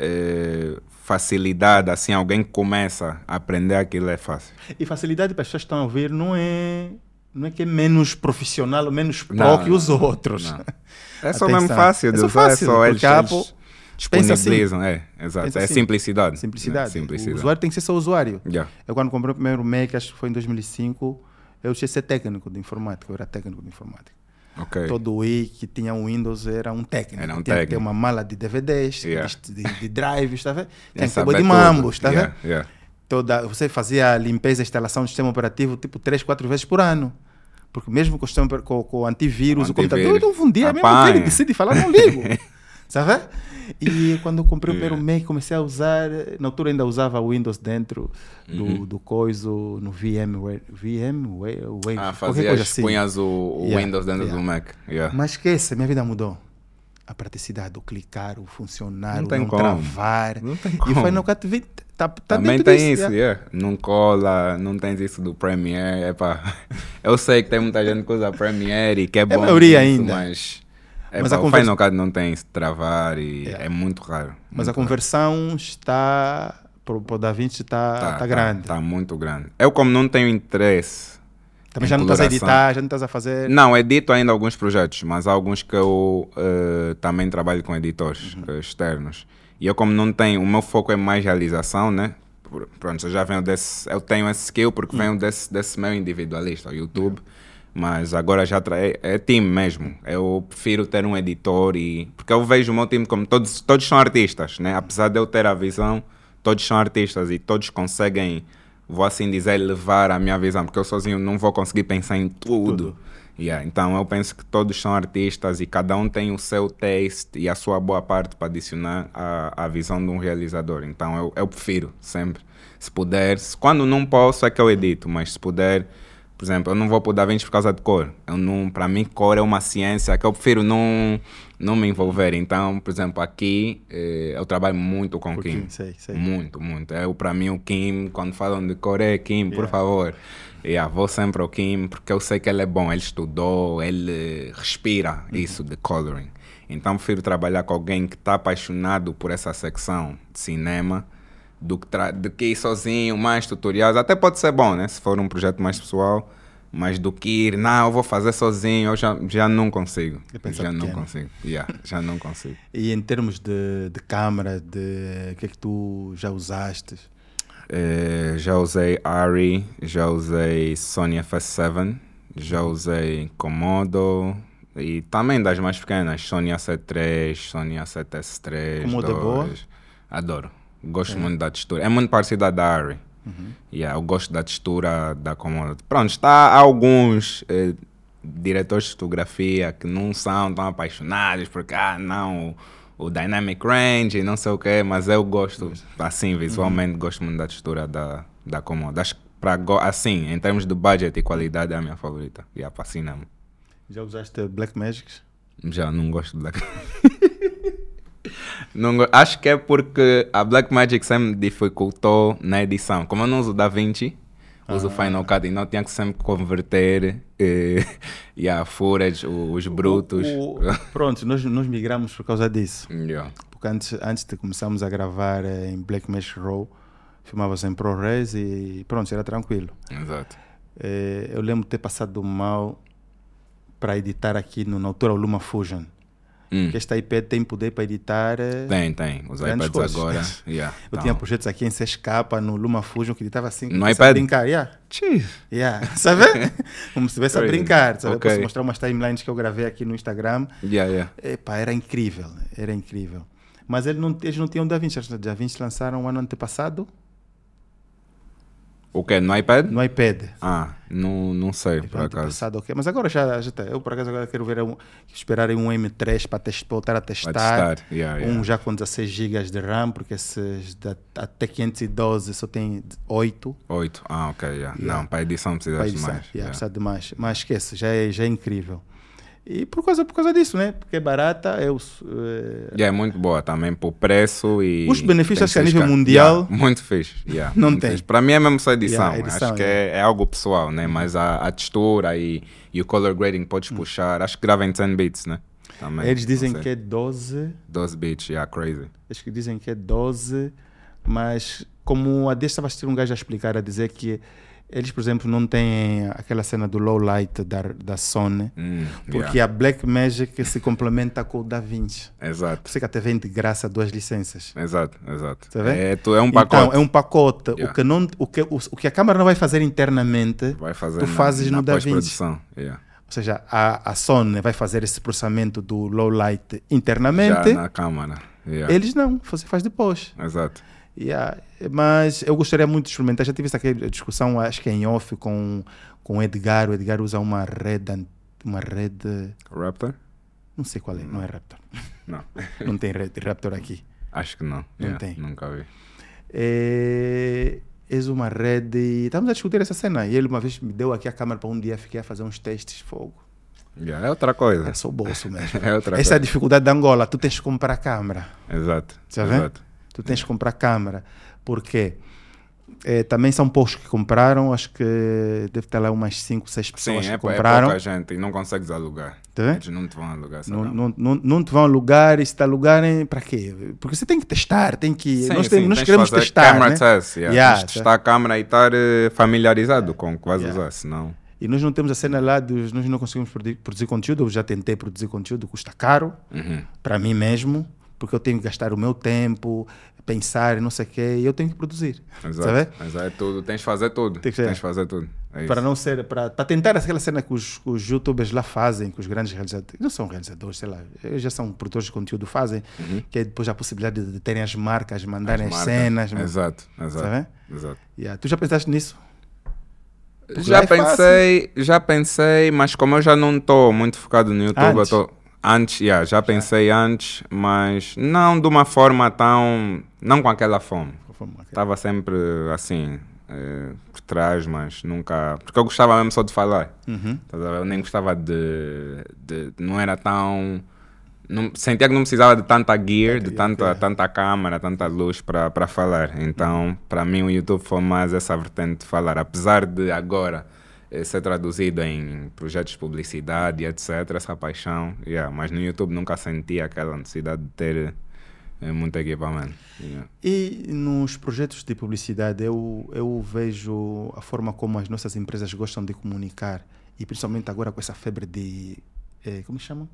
eh, facilidade, assim, alguém começa a aprender aquilo é fácil. E facilidade para as pessoas que estão a ouvir não é, não é que é menos profissional ou menos pro Não, que os outros. não. É só Atenção. mesmo fácil de É só usar, fácil, é só eles, eles disponibilizam. É, exato. Pensa é assim. simplicidade. Simplicidade. É, simplicidade. O usuário tem que ser só usuário. Yeah. Eu quando comprei o primeiro Mac, acho que foi em 2005, eu tinha que ser técnico de informática, eu era técnico de informática. Ok. Todo Wii que tinha um Windows era um técnico. Era um tinha que ter técnico. uma mala de DVDs, Yeah. de, de, drives, tá vendo? Tinha que Saber de mambos, tá Yeah, vendo? yeah. Toda, você fazia a limpeza e instalação do sistema operativo tipo 3, 4 vezes por ano. Porque mesmo com o, sistema, com, com o antivírus, O o computador, antivírus. eu um dia mesmo que ele decide falar, não ligo. Sabe? E quando eu comprei o primeiro Mac, comecei a usar. Na altura ainda usava Windows dentro do, Uhum. do coiso, no VMware. VMware? Wave, Ah, fazias, coisa assim. punhas o, o Yeah, Windows dentro yeah. do Mac. Yeah. Mas esquece, minha vida mudou. A praticidade, o clicar, o funcionar, Não o tem não como. travar. Não tem E como. Final Cut 20 tá, tá Também tem disso, isso, yeah. não cola, não tens isso do Premiere. Epá. Eu sei que tem muita gente que usa Premiere e que é bom. maioria nisso, ainda. Mas, Mas epá, a o conversa- Final Cut não tem travar e Yeah. é muito raro. Mas a conversão está. Para o Da Vinci está raro. tá, grande. Está muito grande. Eu, como não tenho interesse. Também já não estás a editar, já não estás a fazer. Não, edito ainda alguns projetos, mas há alguns que eu eh, também trabalho com editores Uhum. eh, externos. E eu, como não tenho, o meu foco é mais realização, né? Pronto, eu já venho desse. Eu tenho esse skill porque Uhum. venho desse, desse meu individualista, o YouTube. Mas agora já é, é time mesmo. Eu prefiro ter um editor e. Porque eu vejo o meu time como todos, todos são artistas, né? Apesar de eu ter a visão, todos são artistas e todos conseguem, vou assim dizer, levar a minha visão. Porque eu sozinho não vou conseguir pensar em tudo. Tudo. Yeah, então eu penso que todos são artistas e cada um tem o seu taste e a sua boa parte para adicionar à, à visão de um realizador. Então eu, eu prefiro sempre. Se puder, se- quando não posso é que eu edito, mas se puder, por exemplo, eu não vou por Da Vinci por causa de cor. Eu não, para mim cor é uma ciência que eu prefiro não, não me envolver. Então, por exemplo, aqui eh, eu trabalho muito com o Pouquinho, Kim. sei, sei. Muito, muito. Eu, para mim, o Kim, quando falam de cor, é Kim, por Yeah. favor. Yeah, vou sempre ao Kim, porque eu sei que ele é bom, ele estudou, ele respira isso de coloring. Então, prefiro trabalhar com alguém que está apaixonado por essa secção de cinema do que, do que ir sozinho, mais tutoriais. Até pode ser bom, né? Se for um projeto mais pessoal, mas do que ir, não, eu vou fazer sozinho, eu já, já não consigo. Já não consigo. Yeah, já não consigo. E em termos de, de câmara, de o que é que tu já usaste? Eh, já usei Ari, já usei Sony FS7, já usei Komodo e também das mais pequenas, Sony A73, Sony A7S3. Komodo é boa? 2. Adoro. Gosto muito da textura. É muito parecida da Ari. Uhum. Yeah, eu gosto da textura da Komodo. Pronto, está alguns eh, diretores de fotografia que não são tão apaixonados porque, ah, não, o, o Dynamic Range e não sei o quê, mas eu gosto, assim, visualmente, gosto muito da textura da, da Komodo. Acho que, pra, assim, em termos de budget e qualidade, é a minha favorita. E yeah, fascina-me. Já usaste Black Magics? Já não gosto de Black não, Acho que é porque a Blackmagic sempre me dificultou na edição. Como eu não uso DaVinci, uso Final Cut, então tinha que sempre converter eh, e a footage, os brutos. O- o- pronto, nós, nós migramos por causa disso. Yeah. Porque antes, antes de começarmos a gravar eh, em Black Mesh Raw, filmava em ProRes e pronto, era tranquilo. Exato. Eh, eu lembro de ter passado mal para editar aqui no, na altura o Luma Fusion. Hum, Que esta iPad tem poder para editar. eh, Tem, tem. Os iPads coisas. agora. Yeah, Eu tá. tinha projetos aqui em 6K no Luma Fusion que editava assim. No comecei a iPad? brincar, yeah. Yeah. Sabe? Como se estivesse a brincar. Sabe? Eu Ok. Posso mostrar umas timelines que eu gravei aqui no Instagram. Yeah, yeah. Epá, era incrível, era incrível. Mas ele não, eles não tinham DaVinci, acho que DaVinci lançaram um ano antepassado. O quê? No iPad? no iPad. Ah, não, não sei, por pronto, acaso. passado, ok. Mas agora já, já está. Eu, por acaso, agora quero ver um, esperar um M3 para test- voltar a testar. testar, yeah, yeah. Um já com 16 GB de RAM, porque esses da, até 512 só tem 8. 8. Ah, ok, yeah. Yeah. Não, para edição precisa de mais. Yeah, yeah. precisa de mais. Mas esquece, já é, já é incrível. E por causa, por causa disso, né? Porque é barata, eu, eh, Yeah, é muito boa também por preço e. Os benefícios, que a nível mundial- Yeah, muito fixe. Yeah, Não muito tem. Para mim é mesmo só edição. Edição, acho que é, é algo pessoal, né? Mas a, a textura e, e o color grading podes puxar. Acho que grava em 10 bits, né? Também. Hum. eles dizem que é 12. 12 bits, yeah, crazy. Acho que dizem que é 12, mas como a desta estava a assistir um gajo a explicar, a dizer que eles, por exemplo, não têm aquela cena do low light da, da Sony, Hum, porque yeah. a Black Magic se complementa com o Da Vinci. Exato. Por isso que até vem de graça duas licenças. Exato, exato. Tá vendo? é, tu- é um pacote. Então, é um pacote. Yeah. O, que não, o, que, o, o que a câmera não vai fazer internamente, Vai fazer tu na- fazes na no DaVinci. pós-produção. Yeah. ou seja, a, a Sony vai fazer esse processamento do low light Já internamente, na câmara. Yeah. eles não, você faz depois. Exato. Yeah, Mas eu gostaria muito de experimentar. Já tive essa discussão, acho que em off, com, com o Edgar. O Edgar usa uma rede, uma rede, Raptor? não sei qual é, não é Raptor. Não. Não tem rede Raptor aqui. Acho que não. Não Yeah, tem. Nunca vi. É, és uma rede. Estamos a discutir essa cena. E ele uma vez me deu aqui a câmera para um dia, fiquei a fazer uns testes de fogo. Yeah, é outra coisa. É só o bolso mesmo. É outra Essa é a coisa. dificuldade da Angola. Tu tens que comprar câmera. Exato. Já? Exato. Tu tens que comprar câmera. Porque eh, também são poucos que compraram. Acho que deve ter lá umas 5, 6 Sim, pessoas é, que pou- é compraram. pouca gente e não consegues alugar. Tá? Eles não te vão alugar não, não, não, não te vão alugar e se te alugarem, para quê? Porque você tem que testar, tem que. Sim, nós sim, temos, nós queremos fazer testar. Camera né? test, yeah. Yeah, de testar a câmera e estar eh, familiarizado com o que vais Yeah. usar, senão... E nós não temos a cena lá dos. Nós não conseguimos produ- produzir conteúdo. Eu já tentei produzir conteúdo, custa caro Uhum. para mim mesmo, porque eu tenho que gastar o meu tempo, pensar, não sei o quê, e eu tenho que produzir. Exato. Sabe? Exato. É tudo. Tens de fazer tudo. Tem que ser. Tens de fazer tudo. É. Para não ser. Para, para tentar aquela cena que os, os youtubers lá fazem, que os grandes realizadores. Não são realizadores, sei lá. eles Já são produtores de conteúdo, fazem, que é depois a possibilidade de, de terem as marcas, mandarem as, Uhum. marcas. cenas. Exato. Exato. Sabe? Exato. Yeah. Tu já pensaste nisso? Porque Já é fácil. pensei, já pensei, mas como eu já não estou muito focado no YouTube, eu Antes? Antes, yeah, já pensei antes, mas não de uma forma tão, não com aquela fome. Estava sempre assim, eh, por trás, mas nunca, porque eu gostava mesmo só de falar. Uhum. Eu nem gostava de, de não era tão, não, sentia que não precisava de tanta gear, de tanta, tanta câmera, tanta luz para falar. Então, para mim, o YouTube foi mais essa vertente de falar. Apesar de agora ser traduzido em projetos de publicidade, etc., essa paixão, yeah, mas no YouTube nunca senti aquela necessidade de ter eh, muito equipamento. Yeah. E nos projetos de publicidade, eu, eu vejo a forma como as nossas empresas gostam de comunicar, e principalmente agora com essa febre de. eh, como chamam?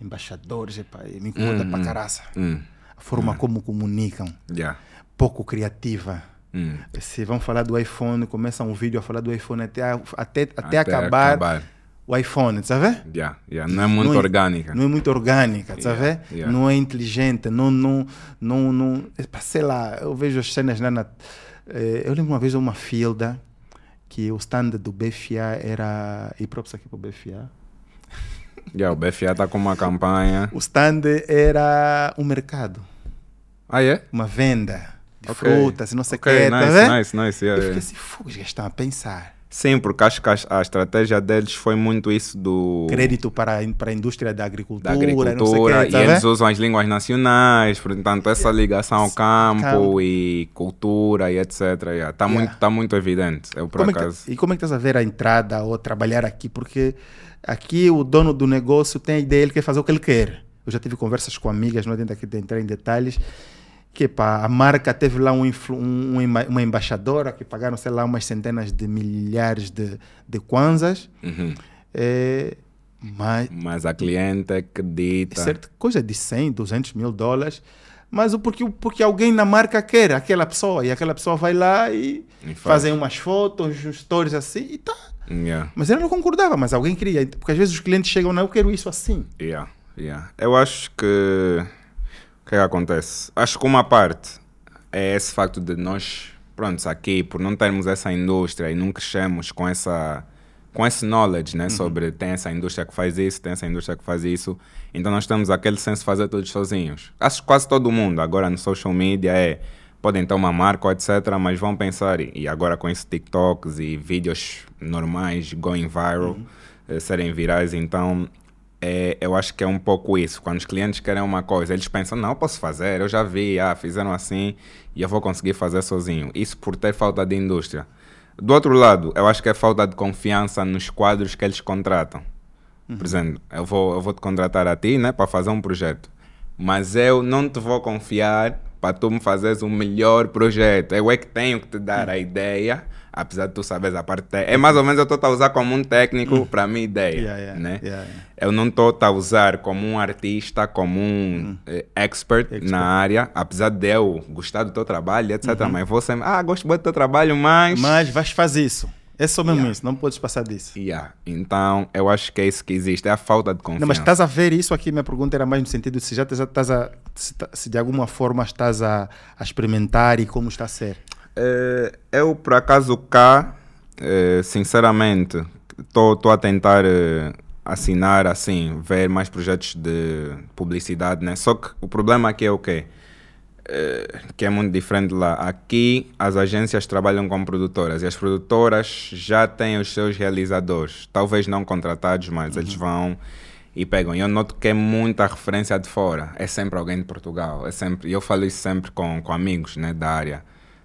Embaixadores, epá, me incomoda Hum, pra hum. caraça. Hum, A forma como comunicam, yeah. pouco criativa. Hum. Se vão falar do iPhone, começam um vídeo a falar do iPhone até, a- até, até, acabar, o iPhone, sabe? Yeah, yeah. Não é muito Não é- orgânica. Não é muito orgânica, sabe? Yeah, yeah. Não é inteligente, não, não, não, não sei lá, eu vejo as cenas lá na... eh, eu lembro uma vez uma filda que o stand do BFA era... E próprio aqui para o BFA. Yeah, o BFA está com uma campanha. O stand era um mercado, Ah, é? uma venda de Ok. frutas e não sei o Ok, que, tá nice, vendo? nice, nice. Eu yeah, fiquei yeah. assim, fogo, já estão a pensar. Sim, porque acho que a, estratégia deles foi muito isso do Crédito para, para a indústria da agricultura, da agricultura quê, e tá eles vendo? usam as línguas nacionais, portanto essa ligação ao campo, Campo. e cultura e etc. Está Yeah. muito, tá muito evidente. Eu por Como é que- acaso. e como é que estás a ver a entrada ou trabalhar aqui? Porque aqui o dono do negócio tem a ideia, ele quer fazer o que ele quer. Eu já tive conversas com amigas, não adianta aqui entrar em detalhes, que pá, a marca teve lá um um- um uma embaixadora que pagaram, sei lá, umas centenas de milhares de, de kwanzas. Uhum. É, mas Mas a cliente acredita. certo, coisa de 100, 200 mil dólares. Mas o porque, porque alguém na marca quer aquela pessoa. E aquela pessoa vai lá e, E faz. fazem umas fotos, stories assim e tá. Yeah. Mas ele não concordava, mas alguém queria. Porque às vezes os clientes chegam, não, eu quero isso assim. Yeah, yeah. Eu acho que. Que é que acontece? Acho que uma parte é esse facto de nós pronto, aqui, por não termos essa indústria e não crescemos com essa com esse knowledge, né, sobre tem essa indústria que faz isso, tem essa indústria que faz isso, então nós temos aquele senso de fazer tudo sozinhos. Acho que quase todo mundo agora no social media é podem ter uma marca, etc., mas vão pensar, e agora com esses TikToks e vídeos normais going viral, uhum. eh, serem virais, então é, eu acho que é um pouco isso. Quando os clientes querem uma coisa, eles pensam, não, posso fazer, eu já vi, ah, fizeram assim e eu vou conseguir fazer sozinho. Isso por ter falta de indústria. Do outro lado, eu acho que é falta de confiança nos quadros que eles contratam. Uhum. Por exemplo, eu vou, eu vou te contratar a ti né, para fazer um projeto, mas eu não te vou confiar para tu me fazeres um melhor projeto. Eu é que tenho que te dar a ideia apesar de tu saberes a parte É mais ou menos eu estou a usar como um técnico hum. para a minha ideia. Yeah, yeah, né? Yeah, eu não estou a usar como um artista, como um hum. uh, expert, expert, na área, apesar de eu gostar do teu trabalho, etc. Uhum. Mas você, ah, gosto muito do teu trabalho, mas. Mas vais fazer isso. É só mesmo isso, não podes passar disso. Yeah. Então, eu acho que é isso que existe, é a falta de confiança. Não, mas estás a ver isso aqui, minha pergunta era mais no sentido de se já estás a, se, se de alguma forma estás a, a experimentar e como está a ser. Uh, eu, por acaso, cá, uh, sinceramente, estou a tentar uh, assinar, assim, ver mais projetos de publicidade, né? Só que o problema aqui é o quê? que é muito diferente lá. Aqui, as agências trabalham com produtoras e as produtoras já têm os seus realizadores, talvez não contratados, mas uhum. eles vão e pegam. E eu noto que é muita referência de fora. É sempre alguém de Portugal. É sempre, eu falo isso sempre com, com amigos né, da área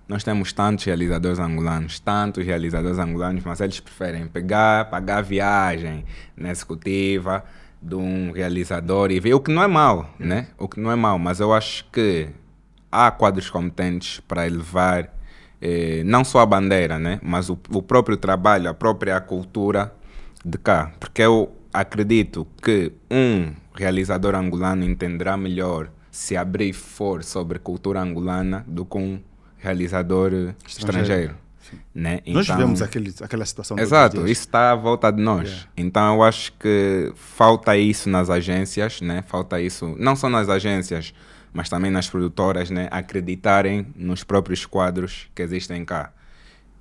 nós temos tantos realizadores angolanos, tantos realizadores angolanos, mas eles preferem pegar, pagar viagem na executiva de um realizador e ver, o que não é mau, né? O que não é mau, mas eu acho que há quadros competentes para elevar eh, não só a bandeira, né? Mas o, o próprio trabalho, a própria cultura de cá. Porque eu acredito que um realizador angolano entenderá melhor se abrir for sobre cultura angolana do que um realizador estrangeiro. estrangeiro né? Então, nós vivemos aquele, aquela situação. Exato, isso está à volta de nós. Yeah. Então eu acho que falta isso nas agências, né? falta isso não só nas agências, mas também nas produtoras, né? acreditarem nos próprios quadros que existem cá.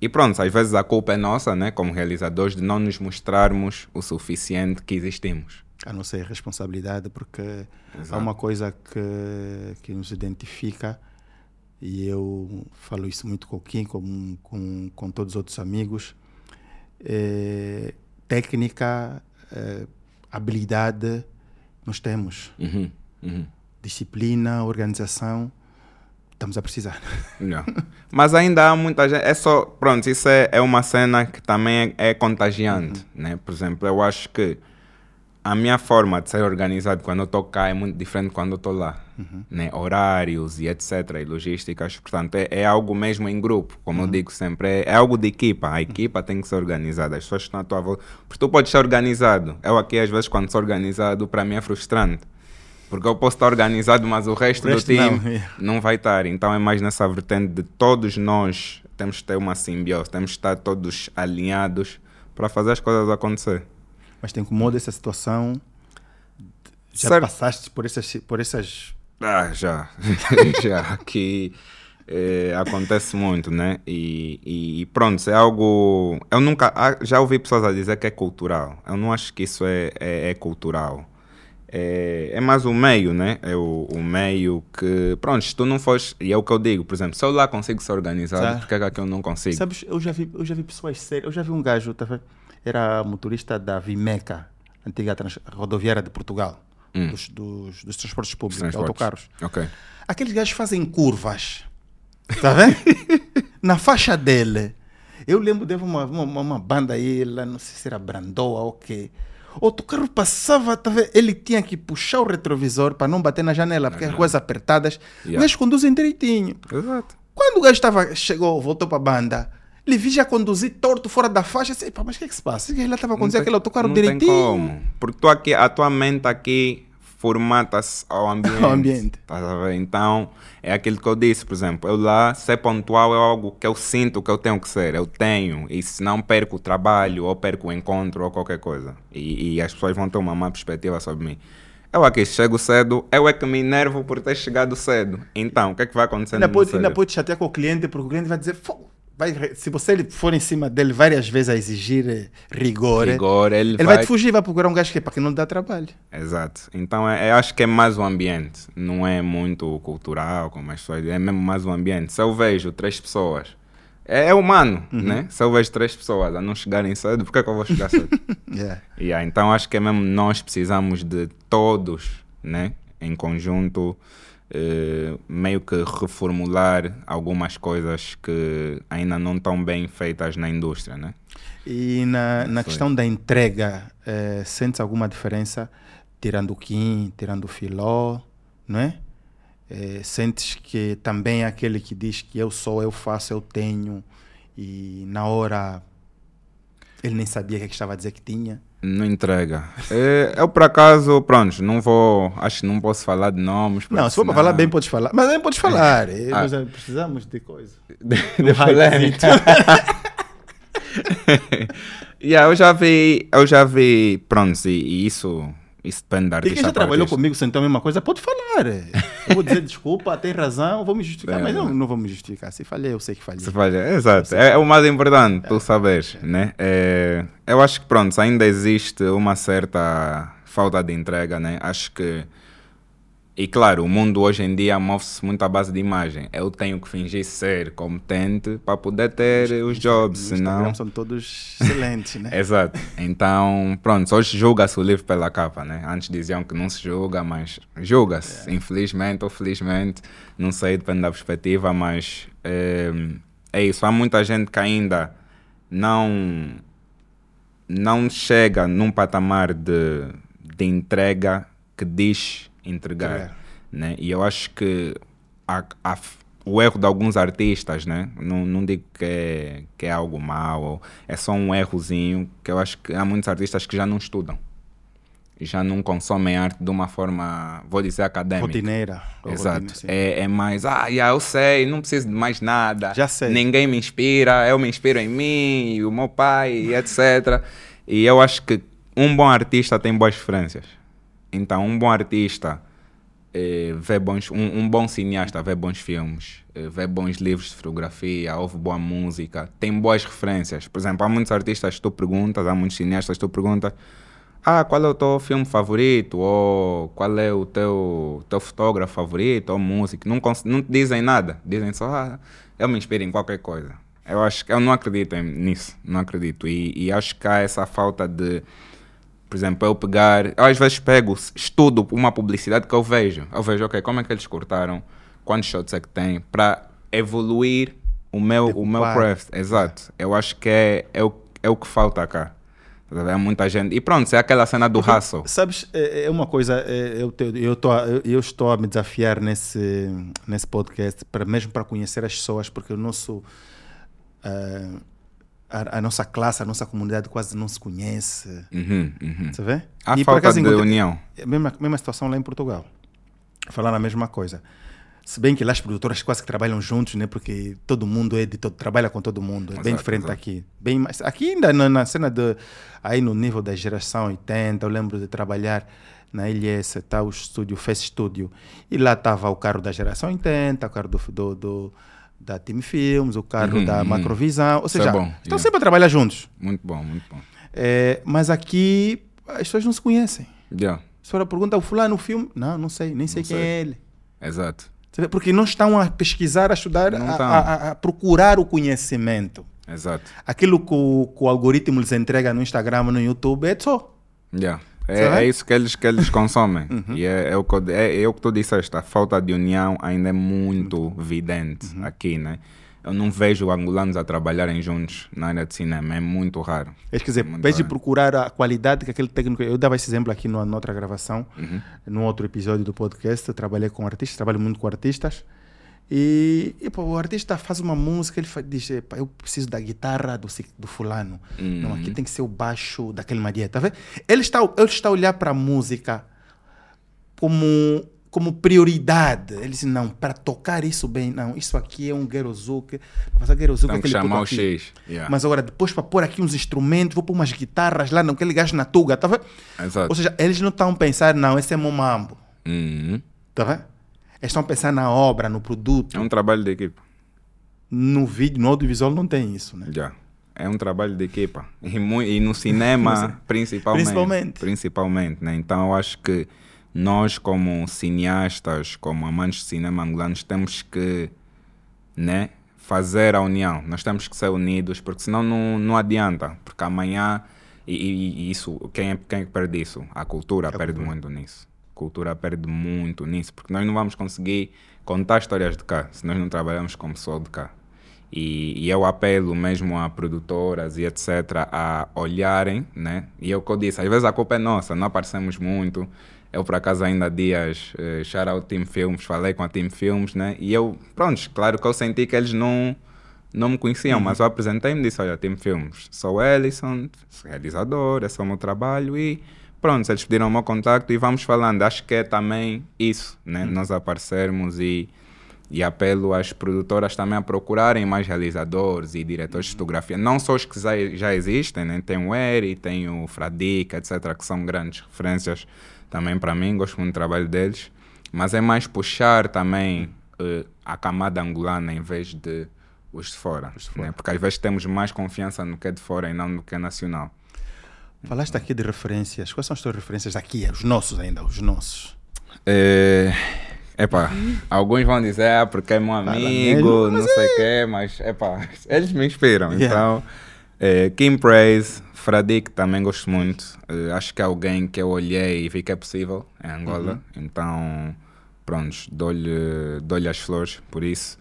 E pronto, às vezes a culpa é nossa, né, como realizadores, de não nos mostrarmos o suficiente que existimos. A não ser responsabilidade, porque Exato. há uma coisa que, que nos identifica e eu falo isso muito com o Kim, com, com, com todos os outros amigos. É, técnica, é, habilidade, nós temos. Uhum, uhum. Disciplina, organização, estamos a precisar. Mas ainda há muita gente. É só. Pronto, isso é, é uma cena que também é, é contagiante. Uhum. Né? Por exemplo, eu acho que a minha forma de ser organizado quando eu estou cá é muito diferente quando eu estou lá. Uhum. Né? Horários e etc. E logísticas. Portanto, é, é algo mesmo em grupo, como uhum. eu digo sempre. É, é, algo de equipa. A equipa tem que ser organizada. As pessoas estão à tua volta. Porque tu podes ser organizado. Eu aqui, às vezes, quando sou organizado, para mim é frustrante. Porque eu posso estar organizado, mas o resto, o resto do time não. não vai estar. Então é mais nessa vertente de todos nós temos que ter uma simbiose, temos que estar todos alinhados para fazer as coisas acontecer. Mas te incomoda essa situação? Já certo. passaste por essas, por essas. Ah, já. já. Que é, acontece muito, né? E, e, pronto, é algo. Eu nunca. Ah, já ouvi pessoas a dizer que é cultural. Eu não acho que isso é, é, é cultural. É, é, mais o meio, né? É o, o, meio que, pronto, se tu não fores, e é o que eu digo, por exemplo, se eu lá consigo ser organizado, Sabe? porque é que eu não consigo? Sabes, eu já vi, eu já vi pessoas sérias, eu já vi um gajo, tá, era motorista da Vimeca, antiga trans, rodoviária de Portugal, hum. dos, dos, dos, transportes públicos, transportes. autocarros. Okay. Aqueles gajos fazem curvas, tá vendo? Na faixa dele. Eu lembro de uma, uma, uma, banda aí, lá, não sei se era Brandoa ou quê. Outro carro passava, tá vendo? ele tinha que puxar o retrovisor para não bater na janela, porque as ruas apertadas, yeah. mas conduzem direitinho. Exato. Quando o gajo estava, chegou, voltou para a banda, ele vi já conduzir torto fora da faixa. Disse, mas o que é que se passa? Ele estava a conduzir aquele autocarro direitinho. Tem como. Porque tu aqui, a tua mente aqui formata-se ao ambiente. ao ambiente. Tá então, é aquilo que eu disse, por exemplo. Eu lá, ser pontual é algo que eu sinto que eu tenho que ser. Eu tenho. E se não perco o trabalho, ou perco o encontro, ou qualquer coisa. E, e as pessoas vão ter uma má perspectiva sobre mim. Eu aqui chego cedo, eu é que me enervo por ter chegado cedo. Então, o que é que vai acontecer Ainda pode, ainda pode chatear com o cliente, porque o cliente vai dizer. Vai, se você for em cima dele várias vezes a exigir eh, rigor, eh, Rigor, ele, ele vai... te fugir, vai procurar um gajo que é para que não dá trabalho. Exato. Então, é, eu acho que é mais o ambiente. Não é muito cultural, como as pessoas dizem. É mesmo mais o ambiente. Se eu vejo três pessoas... É, é humano, Uhum. né? Se eu vejo três pessoas a não chegarem cedo, por que, é que eu vou chegar cedo? Yeah. Yeah, então acho que é mesmo nós precisamos de todos, né, em conjunto, eh, meio que reformular algumas coisas que ainda não estão bem feitas na indústria, né? E na, na questão da entrega, eh, sentes alguma diferença, tirando o Kim, tirando o Filó, não é? Eh, sentes que também é aquele que diz que eu sou, eu faço, eu tenho, e na hora ele nem sabia o que, é que estava a dizer que tinha. Não entrega. Eh, eu, por acaso, pronto, não vou, acho que não posso falar de nomes. Não, se for para falar bem, podes falar. Mas nem podes falar. eh, Ah. Nós eh, precisamos de coisa. de, de polêmica. yeah, eu já vi, eu já vi, pronto, e, e isso, isso depende da E quem já trabalhou artista. comigo sentou a mesma coisa, pode falar. eh. Eu vou dizer desculpa, tem razão, vou me justificar, É, mas não, é. não vou me justificar. Se falhei, eu sei que falhei. Se faz, exato, é, é o mais importante, tu saberes, né? É, eu acho que, pronto, ainda existe uma certa falta de entrega, né? Acho que, e claro, o mundo hoje em dia move-se muito à base de imagem. Eu tenho que fingir ser competente para poder ter os jobs, No senão... São todos excelentes, né? Exato. Então, pronto, hoje julga-se o livro pela capa, né? Antes diziam que não se julga, mas julga-se. Infelizmente ou felizmente, não sei, depende da perspectiva, mas é, é isso. Há muita gente que ainda não, não chega num patamar de, de entrega que diz entregar. Né? E eu acho que o erro de alguns artistas, né? não, não digo que é, que é algo mau, é só um errozinho, que eu acho que há muitos artistas que já não estudam. E já não consomem arte de uma forma, vou dizer, acadêmica. Rotineira. Exato. rotina, é, é mais, ah, yeah, eu sei, não preciso de mais nada. Já sei. Ninguém me inspira, eu me inspiro em mim, e o meu pai, e etc. E eu acho que um bom artista tem boas referências. Então, um bom artista eh, vê bons, um, um bom cineasta vê bons filmes, eh, vê bons livros de fotografia, ouve boa música, tem boas referências. Por exemplo, há muitos artistas que tu perguntas, há muitos cineastas que tu perguntas, ah, qual é o teu filme favorito? Ou qual é o teu, teu fotógrafo favorito? Ou música? Não, não dizem nada. Dizem só, ah, eu me inspiro em qualquer coisa. Eu acho que eu não acredito nisso. Não acredito. E, e acho que há essa falta de. Por exemplo, eu pegar. Às vezes pego, estudo uma publicidade que eu vejo. Eu vejo, ok, como é que eles cortaram? Quantos shots é que tem? Para evoluir o meu, o meu craft. Exato. Eu acho que é, é, o, é o que falta cá. Há muita gente. E pronto, é aquela cena do hustle. Sabes, é é uma coisa, é, eu, te- eu, tô, eu, estou a me desafiar nesse, nesse podcast, para, mesmo para conhecer as pessoas, porque o nosso, ah, a, a nossa classe, a nossa comunidade quase não se conhece. Uhum, uhum. Você vê? Há E, falta acaso, de união. É a mesma, mesma situação lá em Portugal. Falando a mesma coisa. Se bem que lá as produtoras quase que trabalham juntos, né? Porque todo mundo é de todo, trabalha com todo mundo. É bem Exato, diferente exato. aqui. Bem mais, aqui ainda na, na cena de aí no nível da geração 80, eu lembro de trabalhar na LS, tá o estúdio Fest Studio. E lá estava o carro da geração 80, o carro do, do, do- da Team Films, o carro Uhum, da uhum. Macrovisão. Ou Isso é seja, bom, estão yeah. sempre a trabalhar juntos. Muito bom, muito bom. É, mas aqui as pessoas não se conhecem. Yeah, Se for a pergunta, o fulano, o filme? Não, não sei, nem sei Não quem sei. é ele. exato. Porque não estão a pesquisar, a estudar, a- a- a procurar o conhecimento. Exato. Aquilo que o, que o algoritmo lhes entrega no Instagram, no YouTube, é só. Yeah. Sabe? É, é isso que eles, que eles consomem. Uhum. E é, é, o que, é, é o que tu disseste, a falta de união ainda é muito evidente Uhum. aqui, né? Eu não vejo angolanos a trabalharem juntos na área de cinema, é muito raro. É, quer dizer, em vez de procurar a qualidade que aquele técnico. Eu dava esse exemplo aqui numa, numa outra gravação, Uhum. num outro episódio do podcast. Eu trabalhei com artistas, trabalho muito com artistas. E, e, pô, o artista faz uma música, ele fa- diz: "Epá, Eu preciso da guitarra do, do fulano. Não, aqui tem que ser o baixo daquele Maria. Tá vendo? Ele está, ele está a olhar para a música como como prioridade. Ele disse, não, para tocar isso bem, não, isso aqui é um guerozuque. Para fazer Tem que aquele chamar o. X. Yeah. Mas agora, depois para pôr aqui uns instrumentos, vou pôr umas guitarras lá, não, aquele gajo na tuga, tá vendo? Ou seja, eles não estão a pensar, não, esse é meu mambo, Uhum. tá vendo? Eles estão a pensar na obra, no produto. É um trabalho de equipa. No vídeo, no audiovisual não tem isso, né? Já. É um trabalho de equipa. E, e no cinema, principalmente. Principalmente. Principalmente, né? Então, eu acho que nós, como cineastas, como amantes de cinema angolanos, temos que né, fazer a união. Nós temos que ser unidos, porque senão não, não adianta. Porque amanhã, e, e- e isso, quem, é- quem é perde isso? A cultura perde muito nisso. Cultura perde muito nisso, porque nós não vamos conseguir contar histórias de cá, se nós não trabalhamos com o pessoal de cá. E, e eu apelo mesmo a produtoras e etc. a olharem, né? E é o que eu disse, às vezes a culpa é nossa, não aparecemos muito. Eu, por acaso, ainda há dias, uh, shout out Team Films, falei com a Team Films, né? E eu, pronto, claro que eu senti que eles não, não me conheciam, mas eu apresentei-me e disse, olha, Team Films, sou Ellison, realizador, esse é o meu trabalho e pronto, eles pediram o meu contacto e vamos falando. Acho que é também isso, né? Nós aparecermos e e apelo às produtoras também a procurarem mais realizadores e diretores de fotografia. Não só os que já, já existem, né? tem o Eri, tem o Fradica, etc., que são grandes referências também para mim, gosto muito do trabalho deles. Mas é mais puxar também eh, a camada angolana em vez de os de fora. Né? Porque às vezes temos mais confiança no que é de fora e não no que é nacional. Falaste aqui de referências. Quais são as tuas referências aqui? Os nossos ainda, os nossos. É... Epá, alguns vão dizer, ah, porque é meu amigo, não sei o quê, mas epá, eles me inspiram. Yeah. Então, é, Kim Praise, Fradique também gosto muito. É, acho que é alguém que eu olhei e vi que é possível em Angola. Então, pronto, dou-lhe dou as flores por isso.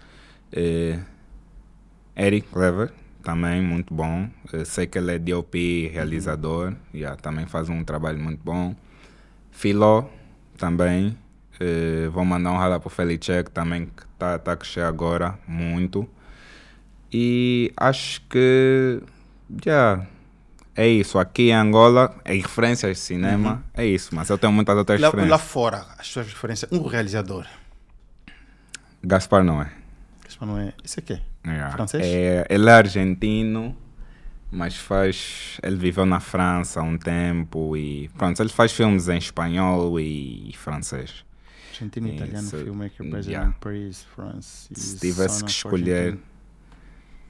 É, Eric Clever, também muito bom. É, sei que ele é DOP, realizador, yeah, também faz um trabalho muito bom. Filó, também. Eh, vou mandar um rala pro Felicek também, que está tá a crescer agora muito. E acho que já é isso. Aqui em Angola, é referências de cinema, é isso. Mas eu tenho muitas outras Lá, referências. lá fora, as tuas referências. Um realizador. Gaspar não é. Isso não é. Yeah. Francês? É, ele é argentino, mas faz. Ele viveu na França há um tempo e. Pronto, ele faz filmes em espanhol e francês. Argentino, italiano, Isso, filmmaker, yeah. president, Paris, France. Se tivesse que escolher.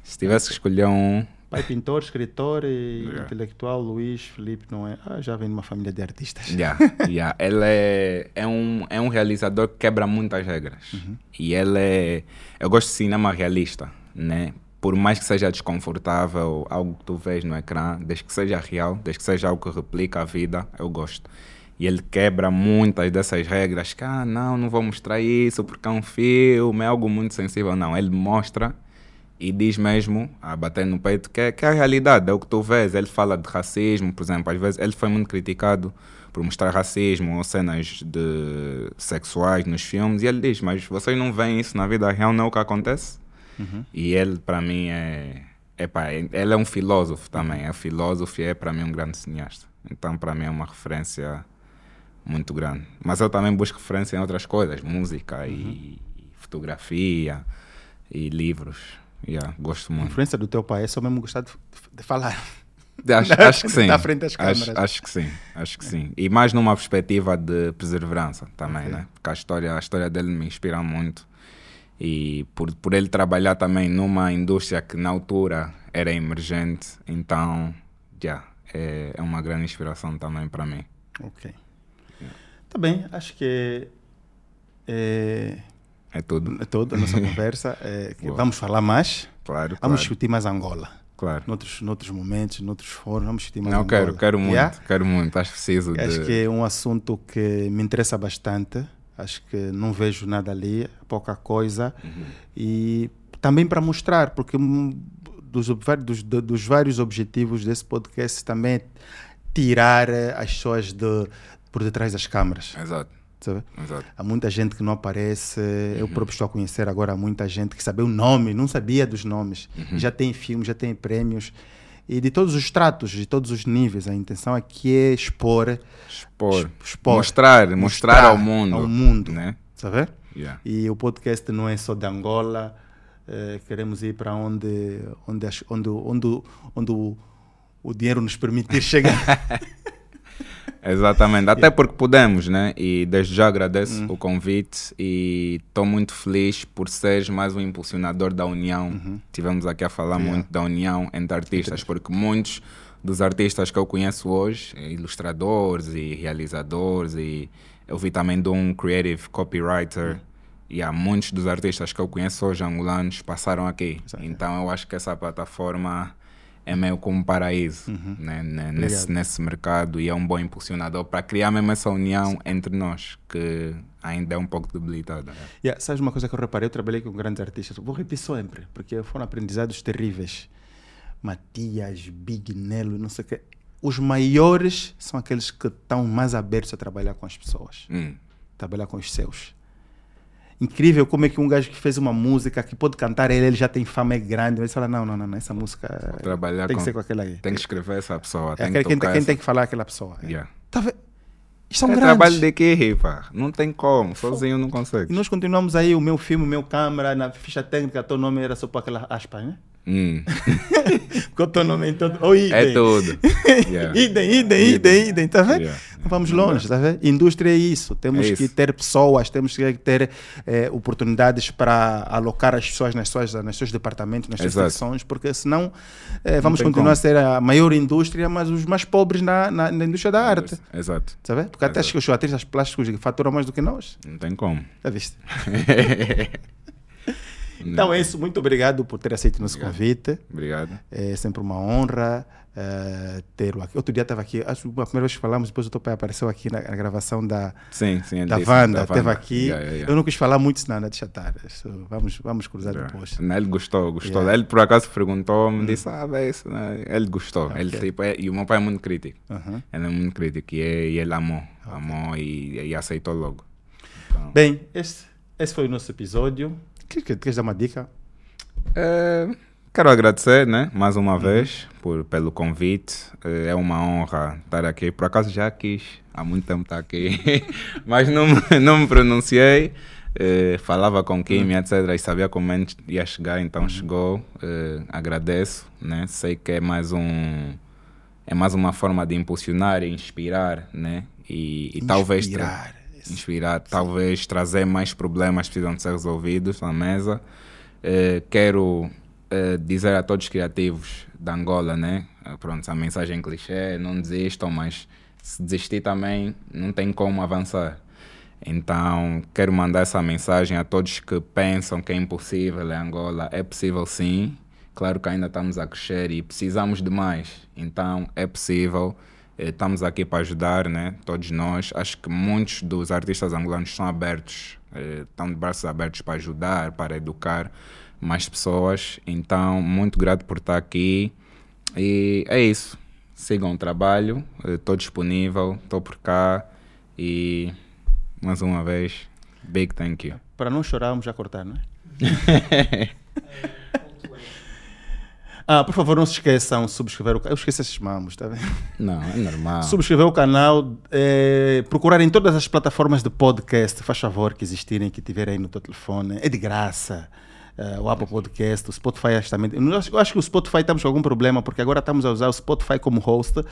Se tivesse que escolher um. Pai pintor, escritor e Yeah. intelectual, Luís Felipe, não é? Ah, já vem de uma família de artistas. Yeah, yeah. Ele é, é, um, é um realizador que quebra muitas regras. E ele é. Eu gosto de cinema realista, né? Por mais que seja desconfortável, algo que tu vês no ecrã, desde que seja real, desde que seja algo que replica a vida, eu gosto. E ele quebra muitas dessas regras, que, ah, não, não vou mostrar isso porque é um filme, é algo muito sensível. Não, ele mostra e diz mesmo, a bater no peito, que é, que é a realidade, é o que tu vês. Ele fala de racismo, por exemplo, às vezes ele foi muito criticado por mostrar racismo ou cenas de sexuais nos filmes, e ele diz, mas vocês não veem isso na vida real, não é o que acontece? E ele, para mim, é, é pá, ele é um filósofo também, é filósofo e é para mim um grande cineasta. Então, para mim, é uma referência muito grande. Mas eu também busco referência em outras coisas, música e fotografia e livros. Yeah, gosto A muito. influência do teu pai é só mesmo gostar de, de falar. Acho, acho que sim. Da frente das acho, câmaras. acho que sim, acho que sim. E mais numa perspectiva de perseverança também, Ok. né? Porque a história, a história dele me inspira muito. E por, por ele trabalhar também numa indústria que na altura era emergente, então, já, é, é uma grande inspiração também para mim. Ok. Tá bem, acho que é, É tudo, é toda a nossa conversa. É, que vamos falar mais. claro, Vamos claro. discutir mais Angola. claro. Noutros, noutros momentos, noutros fóruns, vamos discutir mais Não, Angola. quero, quero muito, Yeah? quero muito. Acho preciso de... Acho que é um assunto que me interessa bastante. Acho que não vejo nada ali, pouca coisa. Uhum. E também para mostrar, porque dos, dos, do- dos vários objetivos desse podcast também é tirar eh, as pessoas de, por detrás das câmaras. Exato, sabe? exato. Há muita gente que não aparece. Eu Uhum. próprio estou a conhecer agora muita gente que sabia o nome, não sabia dos nomes. Uhum. Já tem filmes, já tem prêmios. e de todos os tratos, de todos os níveis. A intenção aqui é expor, Expor. expor Mostrar, mostrar, ao mundo. ao mundo, Né? sabe? Yeah. E o podcast não é só de Angola. eh, queremos ir para onde, onde, onde, onde, onde o, o dinheiro nos permitir chegar. Exatamente, até porque podemos, né? E desde já agradeço Hum. o convite e estou muito feliz por seres mais um impulsionador da união. Uhum. Tivemos aqui a falar muito da união entre artistas, porque muitos dos artistas que eu conheço hoje, eh, ilustradores e realizadores, e eu vi também de um creative copywriter. Uhum. E há muitos dos artistas que eu conheço hoje, angolanos, passaram aqui. Exato. Então eu acho que essa plataforma é meio como um paraíso né, né, nesse, nesse mercado e é um bom impulsionador para criar mesmo essa união entre nós, que ainda é um pouco debilitada. Yeah, sabes uma coisa que eu reparei? Eu trabalhei com grandes artistas. Vou repetir sempre, porque foram aprendizados terríveis. Matias, Big Nelo, não sei o quê. Os maiores são aqueles que estão mais abertos a trabalhar com as pessoas, Hum, trabalhar com os seus. Incrível como é que um gajo que fez uma música, que pode cantar ele, ele já tem fama, é grande, mas fala, não, não, não, essa música trabalhar tem que com- ser com aquela aí. Tem que escrever essa pessoa, É tem que quem, quem essa- tem que falar é aquela pessoa. Yeah. Tá ve- São É grandes. trabalho de equipe. Não tem como, sozinho não E consegue. nós continuamos aí, o meu filme, o meu câmera, na ficha técnica, teu nome era só para aquela aspa, né? Hum, Porque o teu nome é todo. Oh, idem. é tudo. Yeah. idem, idem, idem, idem, tá vendo? Yeah. Não vamos longe, tá vendo? Indústria é isso. Temos É que isso. ter pessoas, temos que ter eh, oportunidades para alocar as pessoas nas suas, nos seus departamentos, nas suas secções, porque senão eh, vamos continuar como. a ser a maior indústria, mas os mais pobres na, na, na indústria da arte. Exato. Tá vendo? Porque até acho que os artistas plásticos faturam mais do que nós. Não tem como. Já viste? Então é isso. Muito obrigado por ter aceito o nosso convite. Obrigado. É sempre uma honra eh, ter-o aqui. Outro dia estava aqui, acho que a primeira vez que falamos, depois o teu pai apareceu aqui na, na gravação da, Sim, sim. ele da Wanda, da esteve aqui. Yeah, yeah, yeah. Eu não quis falar muito, senão deixa estar. Isso, Vamos, vamos cruzar depois. Ele gostou, gostou. Hum. Ele por acaso perguntou-me, disse, ah, é isso. né? Ele gostou. Ele, Ok. tipo, é- e o meu pai é muito crítico. Ele é muito crítico e, é- e ele amou. Amou e, e aceitou logo. Então, Bem, este, esse foi o nosso episódio. Queres, queres dar uma dica? é, quero agradecer, né, mais uma Uhum. vez por, pelo convite. É é uma honra estar aqui. Por acaso já quis há muito tempo estar aqui, mas não, me- não me pronunciei. Eh, falava com Kim, Uhum. etc. E sabia como ia chegar, então chegou. Eh, agradeço, né? Sei que é mais um é mais uma forma de impulsionar e inspirar, né? E, e talvez tra- Inspirar. Talvez trazer mais problemas que precisam ser resolvidos na mesa. Eh, quero eh, dizer a todos os criativos da Angola, né? Eh, Pronto, a mensagem clichê, não desistam, mas se desistir também não tem como avançar. Então, quero mandar essa mensagem a todos que pensam que é impossível em Angola. É possível sim. Claro que ainda estamos a crescer e precisamos de mais. Então, é possível. Eh, Estamos aqui para ajudar, né? Todos nós. Acho que muitos dos artistas angolanos estão abertos, eh, estão de braços abertos para ajudar, para educar mais pessoas. Então, muito grato por estar aqui. E é isso. Sigam o trabalho. Estou disponível, estou por cá. E mais uma vez, big thank you. Para não chorarmos, já cortar, não é? ah, por favor, não se esqueçam de subscrever o canal. Eu esqueci esses mamos, tá vendo? Não, é normal. Subscrever o canal, eh, procurar em todas as plataformas de podcast, faz favor, que existirem, que tiverem aí no teu telefone. É de graça. Eh, o Apple Podcast, o Spotify também. Eu acho, eu acho que o Spotify estamos com algum problema, porque agora estamos a usar o Spotify como host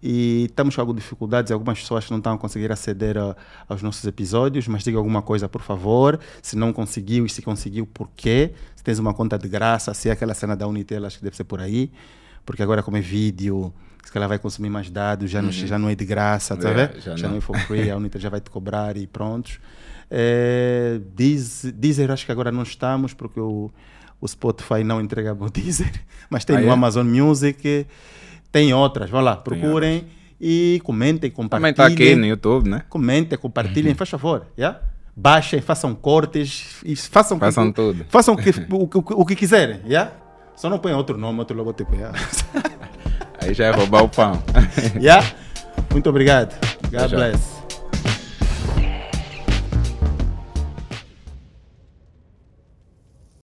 e estamos com algumas dificuldades. Algumas pessoas não estão a conseguir aceder a- aos nossos episódios, mas diga alguma coisa, por favor. Se não conseguiu e se conseguiu, por quê? Se tens uma conta de graça, se é aquela cena da Unitel, acho que deve ser por aí. Porque agora, como é vídeo, se calhar vai consumir mais dados, já, não, já não é de graça, tá É, vendo? já Já, não. não. é for free, a Unitel já vai te cobrar e prontos. É, Deezer, Deezer, acho que agora não estamos, porque o, o Spotify não entrega o Deezer, mas tem Ah, no é? Amazon Music, tem outras, vá lá, procurem e comentem, Também compartilhem. está aqui no YouTube, né? Comentem, compartilhem, faz favor, yeah? baixem, façam cortes, façam, Façam que, tudo. façam que, o, o, o que quiserem, yeah? só não ponham outro nome, outro logotipo. Yeah? Aí já é roubar o pão. yeah? Muito obrigado. God bless.